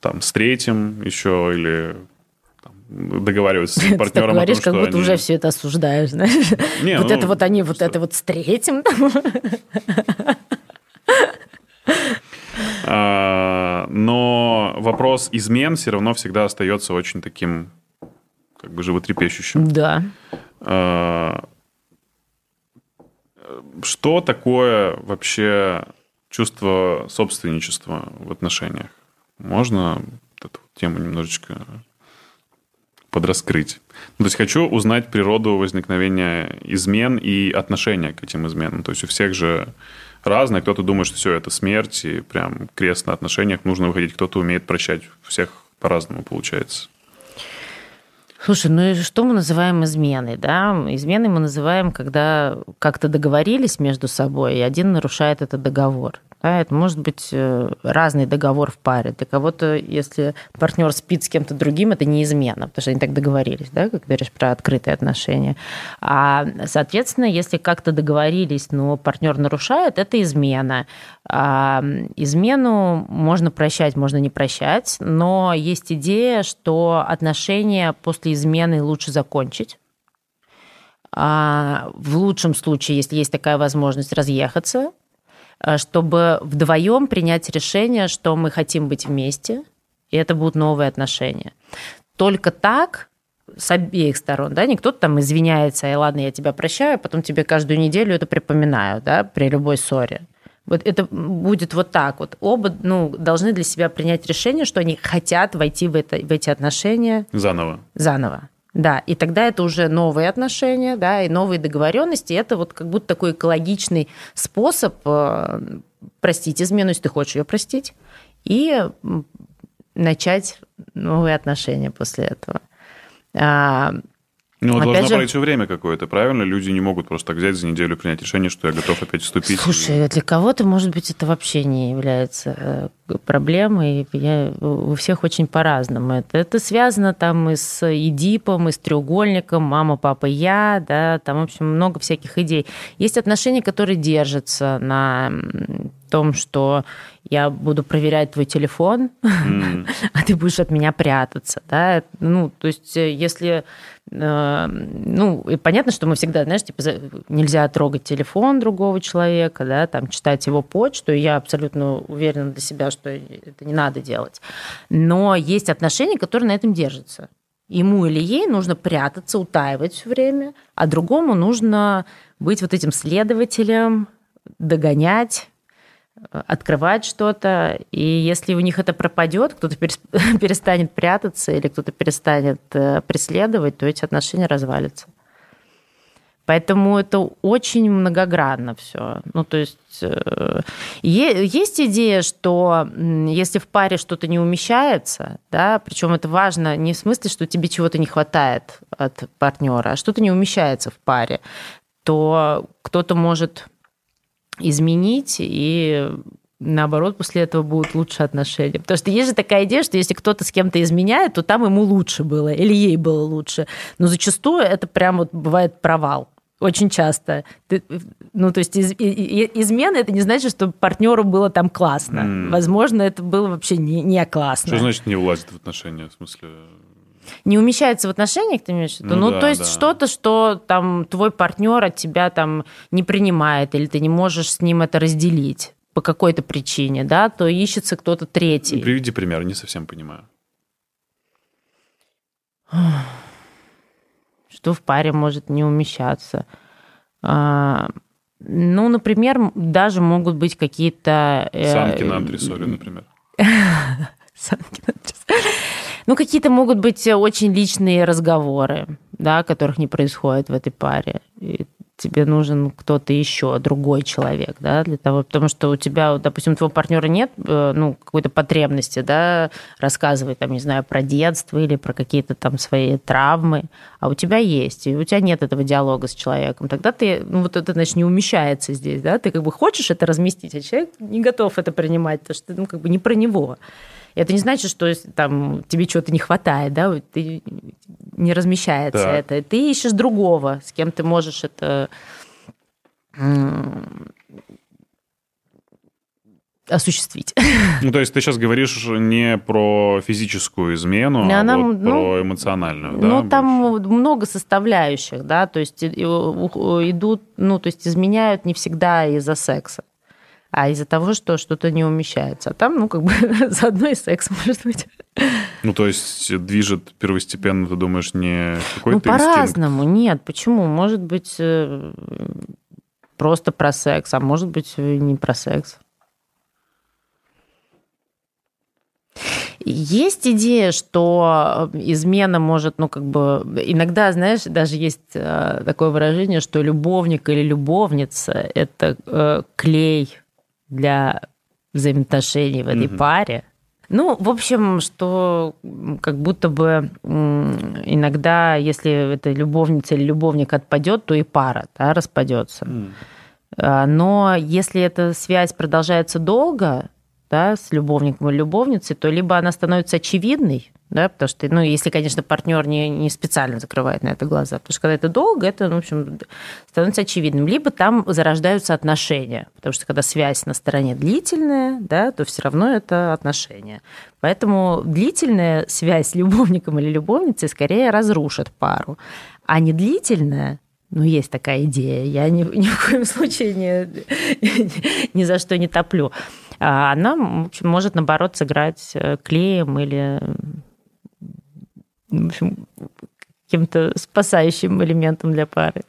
там с третьим еще или договариваются с партнером. [laughs] Ты так говоришь, том, как будто они... уже все это осуждаешь, знаешь? Не, вот ну, это вот они, вот это вот с третьим. [laughs] А, но вопрос измен все равно всегда остается очень таким как бы животрепещущим. Да. А, что такое вообще чувство собственничества в отношениях? Можно эту тему немножечко подраскрыть. Ну, то есть хочу узнать природу возникновения измен и отношения к этим изменам. То есть у всех же разное. Кто-то думает, что все это смерть и прям крест на отношениях нужно выходить. Кто-то умеет прощать. Всех по-разному получается. Слушай, ну и что мы называем изменой? Да? Изменой мы называем, когда как-то договорились между собой, и один нарушает этот договор. Да, это может быть э, разный договор в паре. Для кого-то, если партнер спит с кем-то другим, это не измена, потому что они так договорились, да, как говоришь про открытые отношения. А, соответственно, если как-то договорились, но партнер нарушает, это измена. А, измену можно прощать, можно не прощать, но есть идея, что отношения после измены лучше закончить. А, в лучшем случае, если есть такая возможность, разъехаться, чтобы вдвоем принять решение, что мы хотим быть вместе, и это будут новые отношения. Только так с обеих сторон, да, не кто-то там извиняется, и ладно, я тебя прощаю, а потом тебе каждую неделю это припоминаю, да, при любой ссоре. Вот это будет вот так вот. Оба ну, должны для себя принять решение, что они хотят войти в, это, в эти отношения. Заново. Заново. Да, и тогда это уже новые отношения, да, и новые договоренности. Это вот как будто такой экологичный способ э, простить измену, если ты хочешь ее простить, и начать новые отношения после этого. А, ну, Опять должно же... пройти время какое-то, правильно? Люди не могут просто так взять за неделю принять решение, что я готов опять вступить. Слушай, для кого-то, может быть, это вообще не является э, проблемой. Я, у всех очень по-разному. Это, это связано там и с Эдипом, и с треугольником, мама, папа, я, да, там, в общем, много всяких идей. Есть отношения, которые держатся на том, что я буду проверять твой телефон, mm. [laughs] а ты будешь от меня прятаться, да, ну, то есть э, если, э, ну, и понятно, что мы всегда, знаешь, типа нельзя трогать телефон другого человека, да, там читать его почту, и я абсолютно уверена для себя, что это не надо делать, но есть отношения, которые на этом держатся. Ему или ей нужно прятаться, утаивать все время, а другому нужно быть вот этим следователем, догонять, открывать что-то, и если у них это пропадет, кто-то [laughs] перестанет прятаться или кто-то перестанет э, преследовать, то эти отношения развалятся. Поэтому это очень многогранно все. Ну, то есть э, есть идея, что если в паре что-то не умещается, да, причем это важно не в смысле, что тебе чего-то не хватает от партнера, а что-то не умещается в паре, то кто-то может изменить, и наоборот, после этого будут лучше отношения. Потому что есть же такая идея, что если кто-то с кем-то изменяет, то там ему лучше было, или ей было лучше. Но зачастую это прям вот бывает провал. Очень часто. Ты, ну, то есть из, из, измена это не значит, что партнеру было там классно. Mm. Возможно, это было вообще не, не классно. Что значит не влазит в отношения? В смысле, не умещается в отношениях, ты имеешь в виду? Ну, ну да, то есть да. что-то, что там твой партнер от тебя там не принимает, или ты не можешь с ним это разделить по какой-то причине, да, то ищется кто-то третий. Приведи пример, не совсем понимаю. [sighs] Что в паре может не умещаться? А, ну, например, даже могут быть какие-то... Э, Санки на антресоле, например. [laughs] Санки на антресоле. Ну, какие-то могут быть очень личные разговоры, да, которых не происходит в этой паре. И тебе нужен кто-то еще, другой человек, да, для того, потому что у тебя, допустим, у твоего партнера нет, э, ну, какой-то потребности, да, рассказывать, там, не знаю, про детство или про какие-то там свои травмы, а у тебя есть, и у тебя нет этого диалога с человеком, тогда ты, ну, вот это, значит, не умещается здесь, да, ты как бы хочешь это разместить, а человек не готов это принимать, потому что, ну, как бы не про него. Это не значит, что там тебе чего-то не хватает, да, ты не размещается так. это. Ты ищешь другого, с кем ты можешь это осуществить. Ну, то есть ты сейчас говоришь не про физическую измену, а Она, вот ну, про эмоциональную, да? Ну, там много составляющих, да, то есть идут, ну, то есть изменяют не всегда из-за секса, а из-за того, что что-то не умещается. А там, ну, как бы [laughs] заодно и секс может быть. Ну, то есть движет первостепенно, ты думаешь, не какой-то Ну, по-разному, нет, почему? Может быть, э, просто про секс, а может быть, не про секс. Есть идея, что э, измена может, ну, как бы, иногда, знаешь, даже есть э, такое выражение, что любовник или любовница – это э, клей для взаимоотношений в этой mm-hmm. паре. Ну, в общем, что как будто бы иногда, если это любовница или любовник отпадет, то и пара да, распадется. Mm. Но если эта связь продолжается долго, да, с любовником или любовницей, то либо она становится очевидной, да, потому что, ну, если, конечно, партнер не, не специально закрывает на это глаза, потому что когда это долго, это, ну, в общем, становится очевидным. Либо там зарождаются отношения, потому что когда связь на стороне длительная, да, то все равно это отношения. Поэтому длительная связь с любовником или любовницей скорее разрушит пару, а не длительная ну, есть такая идея, я ни, [laughs] ни в коем случае ни, [laughs] ни за что не топлю. А она в общем, может, наоборот, сыграть э, клеем или в общем, каким-то спасающим элементом для пары.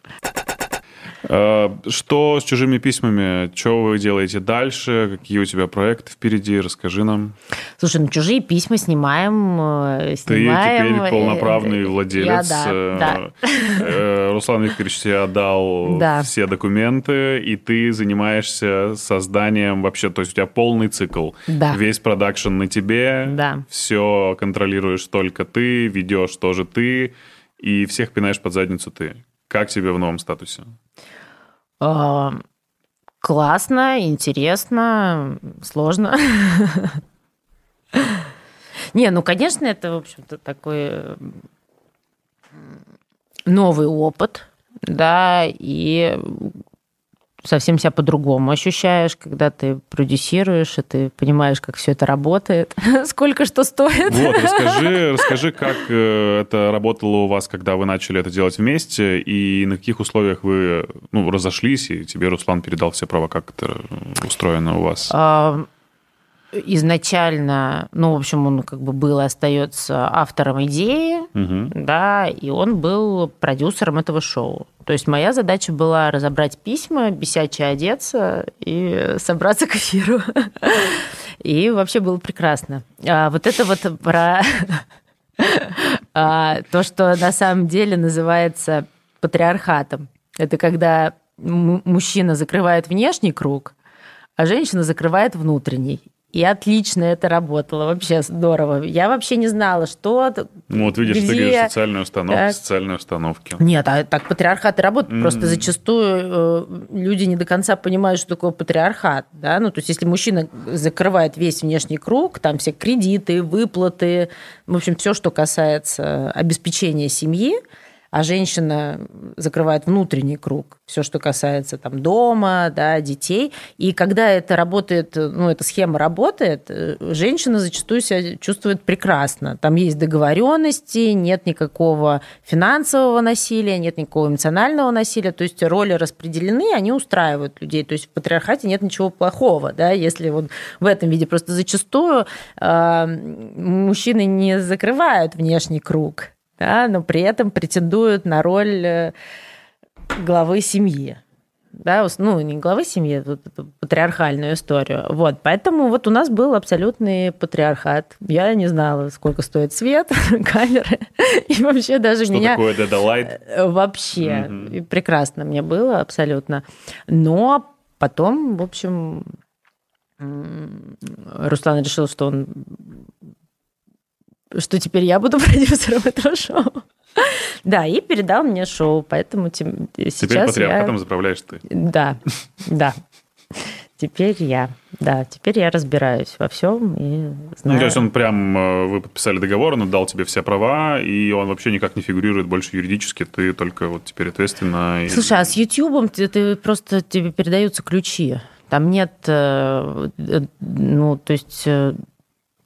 А, что с чужими письмами? Что вы делаете дальше? Какие у тебя проекты впереди? Расскажи нам. Слушай, ну чужие письма снимаем, снимаем. Ты теперь полноправный владелец. Я, да, э, да. Э, Руслан Викторович тебе отдал да. все документы, и ты занимаешься созданием вообще, то есть у тебя полный цикл. Да. Весь продакшн на тебе. Да. Все контролируешь только ты, ведешь тоже ты, и всех пинаешь под задницу ты. Как тебе в новом статусе? Классно, интересно, сложно. Не, ну, конечно, это, в общем-то, такой новый опыт, да, и совсем себя по-другому ощущаешь, когда ты продюсируешь, и ты понимаешь, как все это работает, [laughs] сколько что стоит. Вот, расскажи, расскажи, как э, это работало у вас, когда вы начали это делать вместе, и на каких условиях вы ну, разошлись, и тебе Руслан передал все права, как это устроено у вас? А, изначально, ну, в общем, он как бы был и остается автором идеи, угу. да, и он был продюсером этого шоу. То есть моя задача была разобрать письма, бесяче одеться и собраться к эфиру. [laughs] И вообще было прекрасно. А вот это вот про [laughs] а, то, что на самом деле называется патриархатом. Это когда мужчина закрывает внешний круг, а женщина закрывает внутренний. И отлично это работало, вообще здорово. Я вообще не знала, что... Ну вот видишь, где... ты говоришь социальная установка, так. социальные установки. Нет, а так патриархат и работает. Mm-hmm. Просто зачастую э, люди не до конца понимают, что такое патриархат. Да? Ну, то есть если мужчина закрывает весь внешний круг, там все кредиты, выплаты, в общем, все, что касается обеспечения семьи, а женщина закрывает внутренний круг, все, что касается там дома, да, детей. И когда это работает, ну, эта схема работает, э, женщина зачастую себя чувствует прекрасно. Там есть договоренности, нет никакого финансового насилия, нет никакого эмоционального насилия, то есть роли распределены, они устраивают людей. То есть в патриархате нет ничего плохого, да, если вот в этом виде. Просто зачастую э, мужчины не закрывают внешний круг, да, но при этом претендуют на роль э, главы семьи. Да, ну, не главы семьи, а патриархальную историю. Вот, поэтому вот у нас был абсолютный патриархат. Я не знала, сколько стоит свет, [laughs] камеры, и вообще даже Что меня... такое Dead? Э, вообще, угу. прекрасно мне было абсолютно. Но потом, в общем, Руслан решил, что он что теперь я буду [laughs] продюсером этого шоу. Да, и передал мне шоу, поэтому тем, сейчас Теперь патриархатом я... заправляешь ты. Да, да. Теперь я. Да, теперь я разбираюсь во всем и знаю. Ну, то есть он прям, э, вы подписали договор, он отдал тебе все права, и он вообще никак не фигурирует больше юридически, ты только вот теперь ответственна. Слушай, а с YouTube ты, ты просто тебе передаются ключи. Там нет, э, э, ну, то есть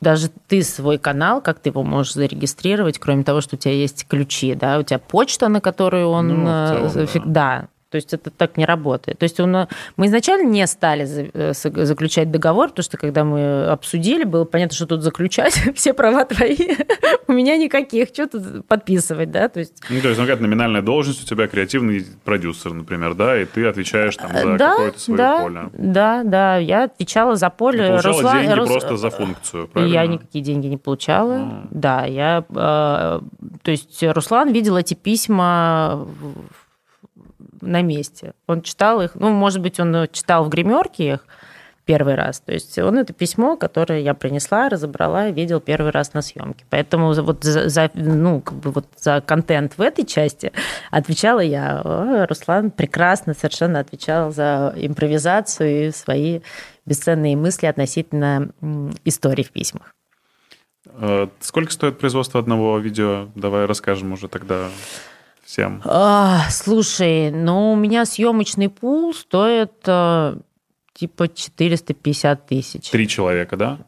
даже ты свой канал, как ты его можешь зарегистрировать, кроме того, что у тебя есть ключи, да, у тебя почта, на которую он, ну, целом, да. да, то есть это так не работает. То есть он, мы изначально не стали э, заключать договор, потому что когда мы обсудили, было понятно, что тут заключать, [laughs] все права твои, у меня никаких, что тут подписывать, да? То есть... Ну, то есть, ну, какая-то номинальная должность у тебя, креативный продюсер, например, да, и ты отвечаешь там за да, какое-то свое да, поле. Да, да, я отвечала за поле. Ты получала Руслан, деньги Рус... просто за функцию, правильно? Я никакие деньги не получала, а. да, я... Э, то есть Руслан видел эти письма на месте. Он читал их, ну, может быть, он читал в гримерке их первый раз. То есть он это письмо, которое я принесла, разобрала, видел первый раз на съемке. Поэтому вот за, за, ну, как бы вот за контент в этой части отвечала я. Руслан прекрасно совершенно отвечал за импровизацию и свои бесценные мысли относительно истории в письмах. Э, сколько стоит производство одного видео? Давай расскажем уже тогда всем? А, слушай, ну у меня съемочный пул стоит а, типа 450 тысяч. Три человека, да?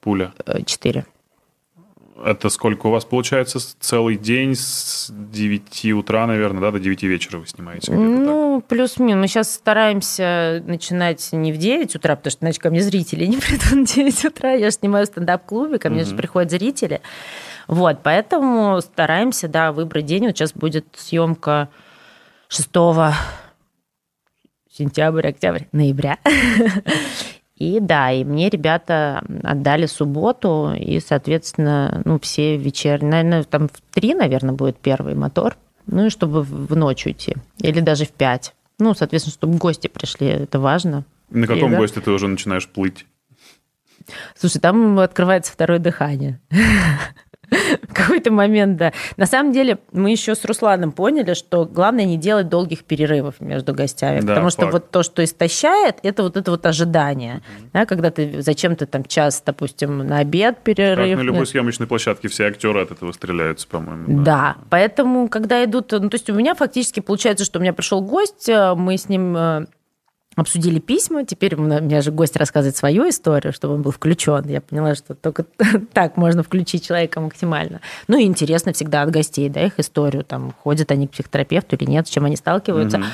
Пуля? Э, четыре. Это сколько у вас получается целый день с 9 утра, наверное, да, до 9 вечера вы снимаете? Ну, плюс-минус. Мы сейчас стараемся начинать не в 9 утра, потому что иначе ко мне зрители [laughs] не придут в 9 утра. Я же снимаю в стендап-клубе, ко мне угу. же приходят зрители. Вот, поэтому стараемся, да, выбрать день. Вот сейчас будет съемка 6 сентября, октября, ноября. [laughs] И да, и мне ребята отдали субботу, и, соответственно, ну, все вечерние, наверное, там в три, наверное, будет первый мотор, ну, и чтобы в ночь уйти, или даже в пять. Ну, соответственно, чтобы гости пришли, это важно. На каком и, да? госте ты уже начинаешь плыть? Слушай, там открывается второе дыхание. [laughs] [laughs] какой-то момент, да. На самом деле, мы еще с Русланом поняли, что главное не делать долгих перерывов между гостями, да, потому что факт. вот то, что истощает, это вот это вот ожидание, угу. да, когда ты зачем-то там час, допустим, на обед перерыв. Как на любой съемочной площадке все актеры от этого стреляются, по-моему. Да. да, поэтому, когда идут, ну, то есть у меня фактически получается, что у меня пришел гость, э, мы с ним э, обсудили письма. Теперь у меня же гость рассказывает свою историю, чтобы он был включен. Я поняла, что только [laughs] так можно включить человека максимально. Ну и интересно всегда от гостей, да, их историю, там, ходят они к психотерапевту или нет, с чем они сталкиваются. Угу.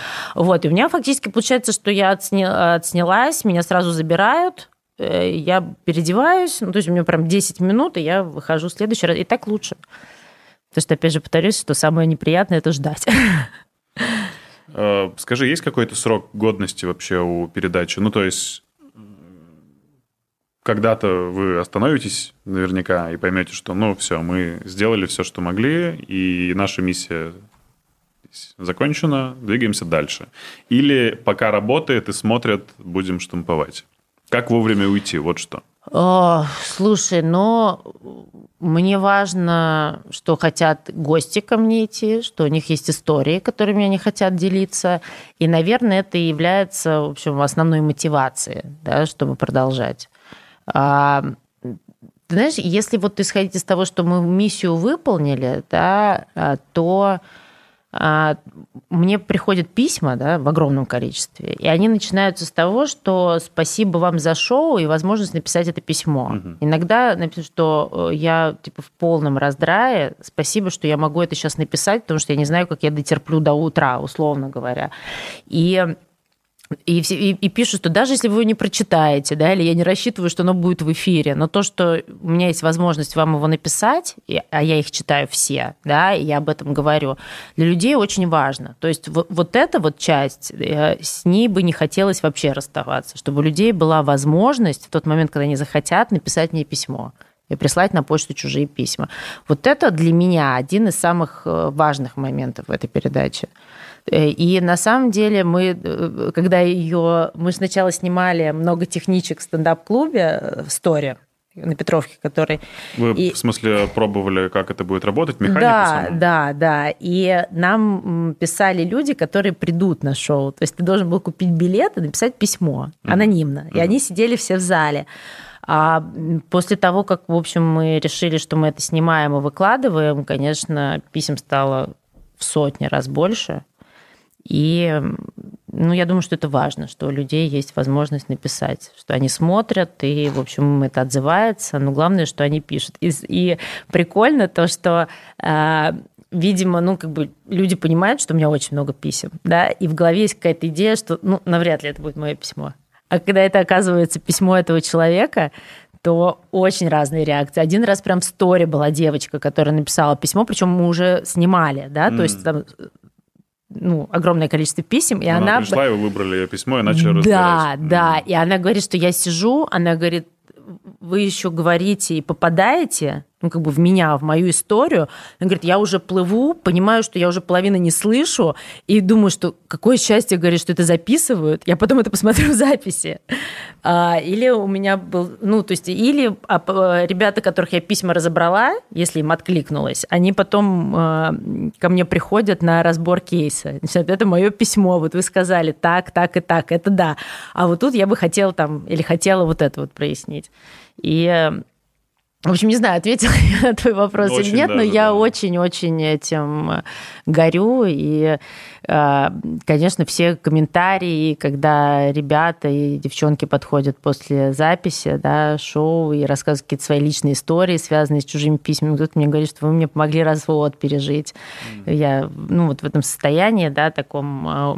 Вот, и у меня фактически получается, что я отсня... отснялась, меня сразу забирают, э, я переодеваюсь, ну, то есть у меня прям 10 минут, и я выхожу в следующий раз, и так лучше. Потому что, опять же, повторюсь, что самое неприятное – это ждать. [laughs] Э, скажи, есть какой-то срок годности вообще у передачи? Ну, то есть когда-то вы остановитесь наверняка и поймете, что, ну, все, мы сделали все, что могли, и наша миссия закончена, двигаемся дальше. Или пока работает и смотрят, будем штамповать. Как вовремя уйти? Вот что. О, слушай, но мне важно, что хотят гости ко мне идти, что у них есть истории, которыми они хотят делиться. И, наверное, это является, в общем, основной мотивацией, да, чтобы продолжать. А, ты знаешь, если вот исходить из того, что мы миссию выполнили, да, а, то мне приходят письма да, в огромном количестве, и они начинаются с того, что спасибо вам за шоу и возможность написать это письмо. Угу. Иногда написано, что э, я типа в полном раздрае, спасибо, что я могу это сейчас написать, потому что я не знаю, как я дотерплю до утра, условно говоря. И и, все, и, и пишут, что даже если вы его не прочитаете, да, или я не рассчитываю, что оно будет в эфире, но то, что у меня есть возможность вам его написать, и, а я их читаю все, да, и я об этом говорю, для людей очень важно. То есть вот, вот эта вот часть, э, с ней бы не хотелось вообще расставаться, чтобы у людей была возможность в тот момент, когда они захотят, написать мне письмо и прислать на почту чужие письма. Вот это для меня один из самых э, важных моментов в этой передаче. Э, и на самом деле мы, э, когда ее... Мы сначала снимали много техничек в стендап-клубе в Сторе, на Петровке, который... Вы, и... в смысле, пробовали, как это будет работать, механику Да, саму? да, да. И нам писали люди, которые придут на шоу. То есть ты должен был купить билет и написать письмо mm-hmm. анонимно. И mm-hmm. они сидели все в зале. А после того, как, в общем, мы решили, что мы это снимаем и выкладываем, конечно, писем стало в сотни раз больше. И ну, я думаю, что это важно, что у людей есть возможность написать, что они смотрят, и, в общем, это отзывается, но главное, что они пишут. И, и прикольно то, что э, видимо, ну, как бы люди понимают, что у меня очень много писем, да, и в голове есть какая-то идея, что, ну, навряд ли это будет мое письмо. А когда это оказывается письмо этого человека, то очень разные реакции. Один раз прям в сторе была девочка, которая написала письмо, причем мы уже снимали, да, mm. то есть там ну, огромное количество писем, и она... Она пришла, и вы выбрали ее письмо и начали разбирать. Да, да, и она говорит, что я сижу, она говорит, вы еще говорите и попадаете, ну, как бы в меня, в мою историю. Он говорит, я уже плыву, понимаю, что я уже половину не слышу, и думаю, что какое счастье, говорит, что это записывают. Я потом это посмотрю в записи. А, или у меня был, ну, то есть, или а, ребята, которых я письма разобрала, если им откликнулось, они потом а, ко мне приходят на разбор кейса. Значит, это мое письмо, вот вы сказали так, так и так, это да. А вот тут я бы хотела там, или хотела вот это вот прояснить. И в общем, не знаю, ответила [laughs] я на твой вопрос очень или нет, но я очень-очень этим горю. И а, конечно, все комментарии, когда ребята и девчонки подходят после записи да, шоу и рассказывают какие-то свои личные истории, связанные с чужими письмами, кто-то мне говорит, что вы мне помогли развод пережить. Mm-hmm. Я ну, вот в этом состоянии, да, таком а,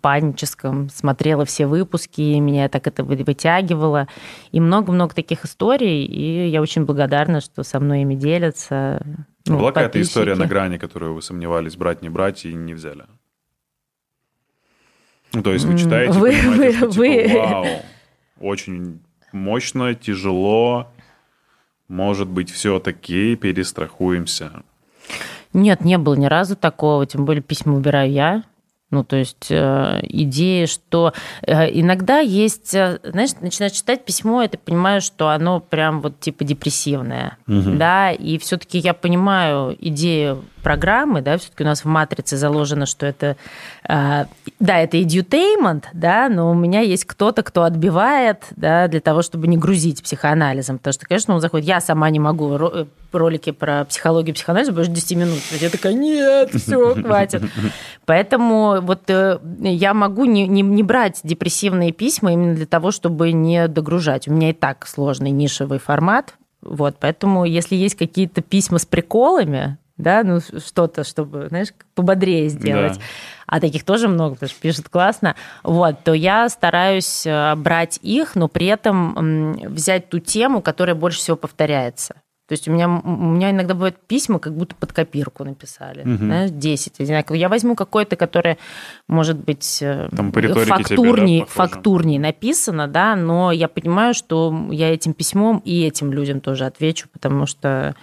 паническом, смотрела все выпуски, и меня так это вытягивало. И много-много таких историй, и я очень благодарна, что со мной ими делятся. Ну, Была какая-то история на грани, которую вы сомневались, брать, не брать, и не взяли? Ну, то есть вы читаете, вы, вы, что, типа, вау, очень мощно, тяжело, может быть, все-таки перестрахуемся. Нет, не было ни разу такого, тем более письма убираю я. Ну, то есть э, идея, что э, иногда есть, э, знаешь, начинаешь читать письмо, и ты понимаешь, что оно прям вот типа депрессивное, угу. да, и все-таки я понимаю идею программы, да, все-таки у нас в матрице заложено, что это, э, да, это edutainment, да, но у меня есть кто-то, кто отбивает, да, для того, чтобы не грузить психоанализом, потому что, конечно, он заходит, я сама не могу э, ролики про психологию психоанализ больше 10 минут. Я такая, нет, все, хватит. Поэтому вот э, я могу не, не, не брать депрессивные письма именно для того, чтобы не догружать. У меня и так сложный нишевый формат, вот, поэтому если есть какие-то письма с приколами, да, ну что-то, чтобы, знаешь, пободрее сделать. Да. А таких тоже много, потому что пишут классно. Вот, то я стараюсь э, брать их, но при этом взять ту тему, которая больше всего повторяется. То есть у меня, у меня иногда бывают письма, как будто под копирку написали. Угу. Знаешь, 10 одинаково. Я возьму какое-то, которое, может быть, э, Там фактурней, тебе, да, фактурней написано, да, но я понимаю, что я этим письмом и этим людям тоже отвечу, потому что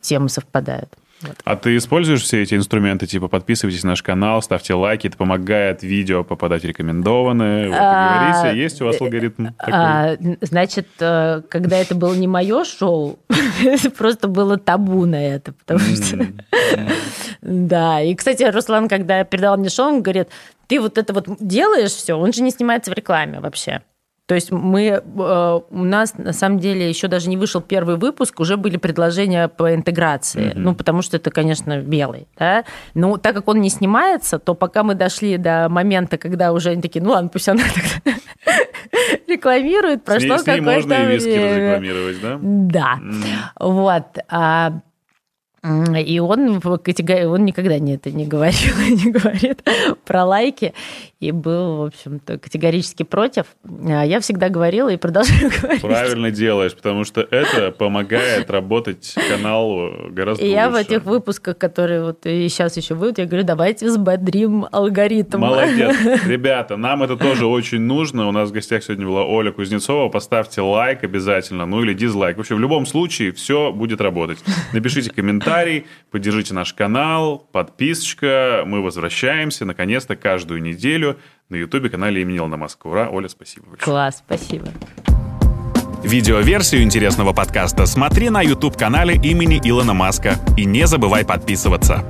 темы совпадают. Вот. А ты используешь все эти инструменты, типа подписывайтесь на наш канал, ставьте лайки, это помогает видео попадать рекомендованные. Вот, а, говорите, есть у вас алгоритм такой? А, значит, э, когда это было не мое шоу, [laughs] просто было табу на это, потому что... Да, и, кстати, Руслан, когда передал мне шоу, он говорит, ты вот это вот делаешь все, он же не снимается в рекламе вообще. То есть мы, э, у нас на самом деле еще даже не вышел первый выпуск, уже были предложения по интеграции, mm-hmm. ну потому что это, конечно, белый, да. Но так как он не снимается, то пока мы дошли до момента, когда уже они такие, ну ладно, пусть она [laughs] рекламирует, прошло какое-то время. можно и виски рекламировать, да? Да, вот. А и он, он никогда не это не говорил, не говорит [laughs] про лайки и был, в общем-то, категорически против. А я всегда говорила и продолжаю [laughs] говорить. Правильно делаешь, потому что это помогает работать каналу гораздо и лучше. я в этих выпусках, которые вот и сейчас еще будут, я говорю, давайте Dream алгоритм. Молодец. [laughs] Ребята, нам это тоже очень нужно. У нас в гостях сегодня была Оля Кузнецова. Поставьте лайк обязательно, ну или дизлайк. Вообще, в любом случае, все будет работать. Напишите комментарий, поддержите наш канал, подписочка. Мы возвращаемся, наконец-то, каждую неделю на Ютубе канале имени Илона Маска. Ура, Оля, спасибо большое. Класс, спасибо. Видеоверсию интересного подкаста смотри на YouTube-канале имени Илона Маска. И не забывай подписываться.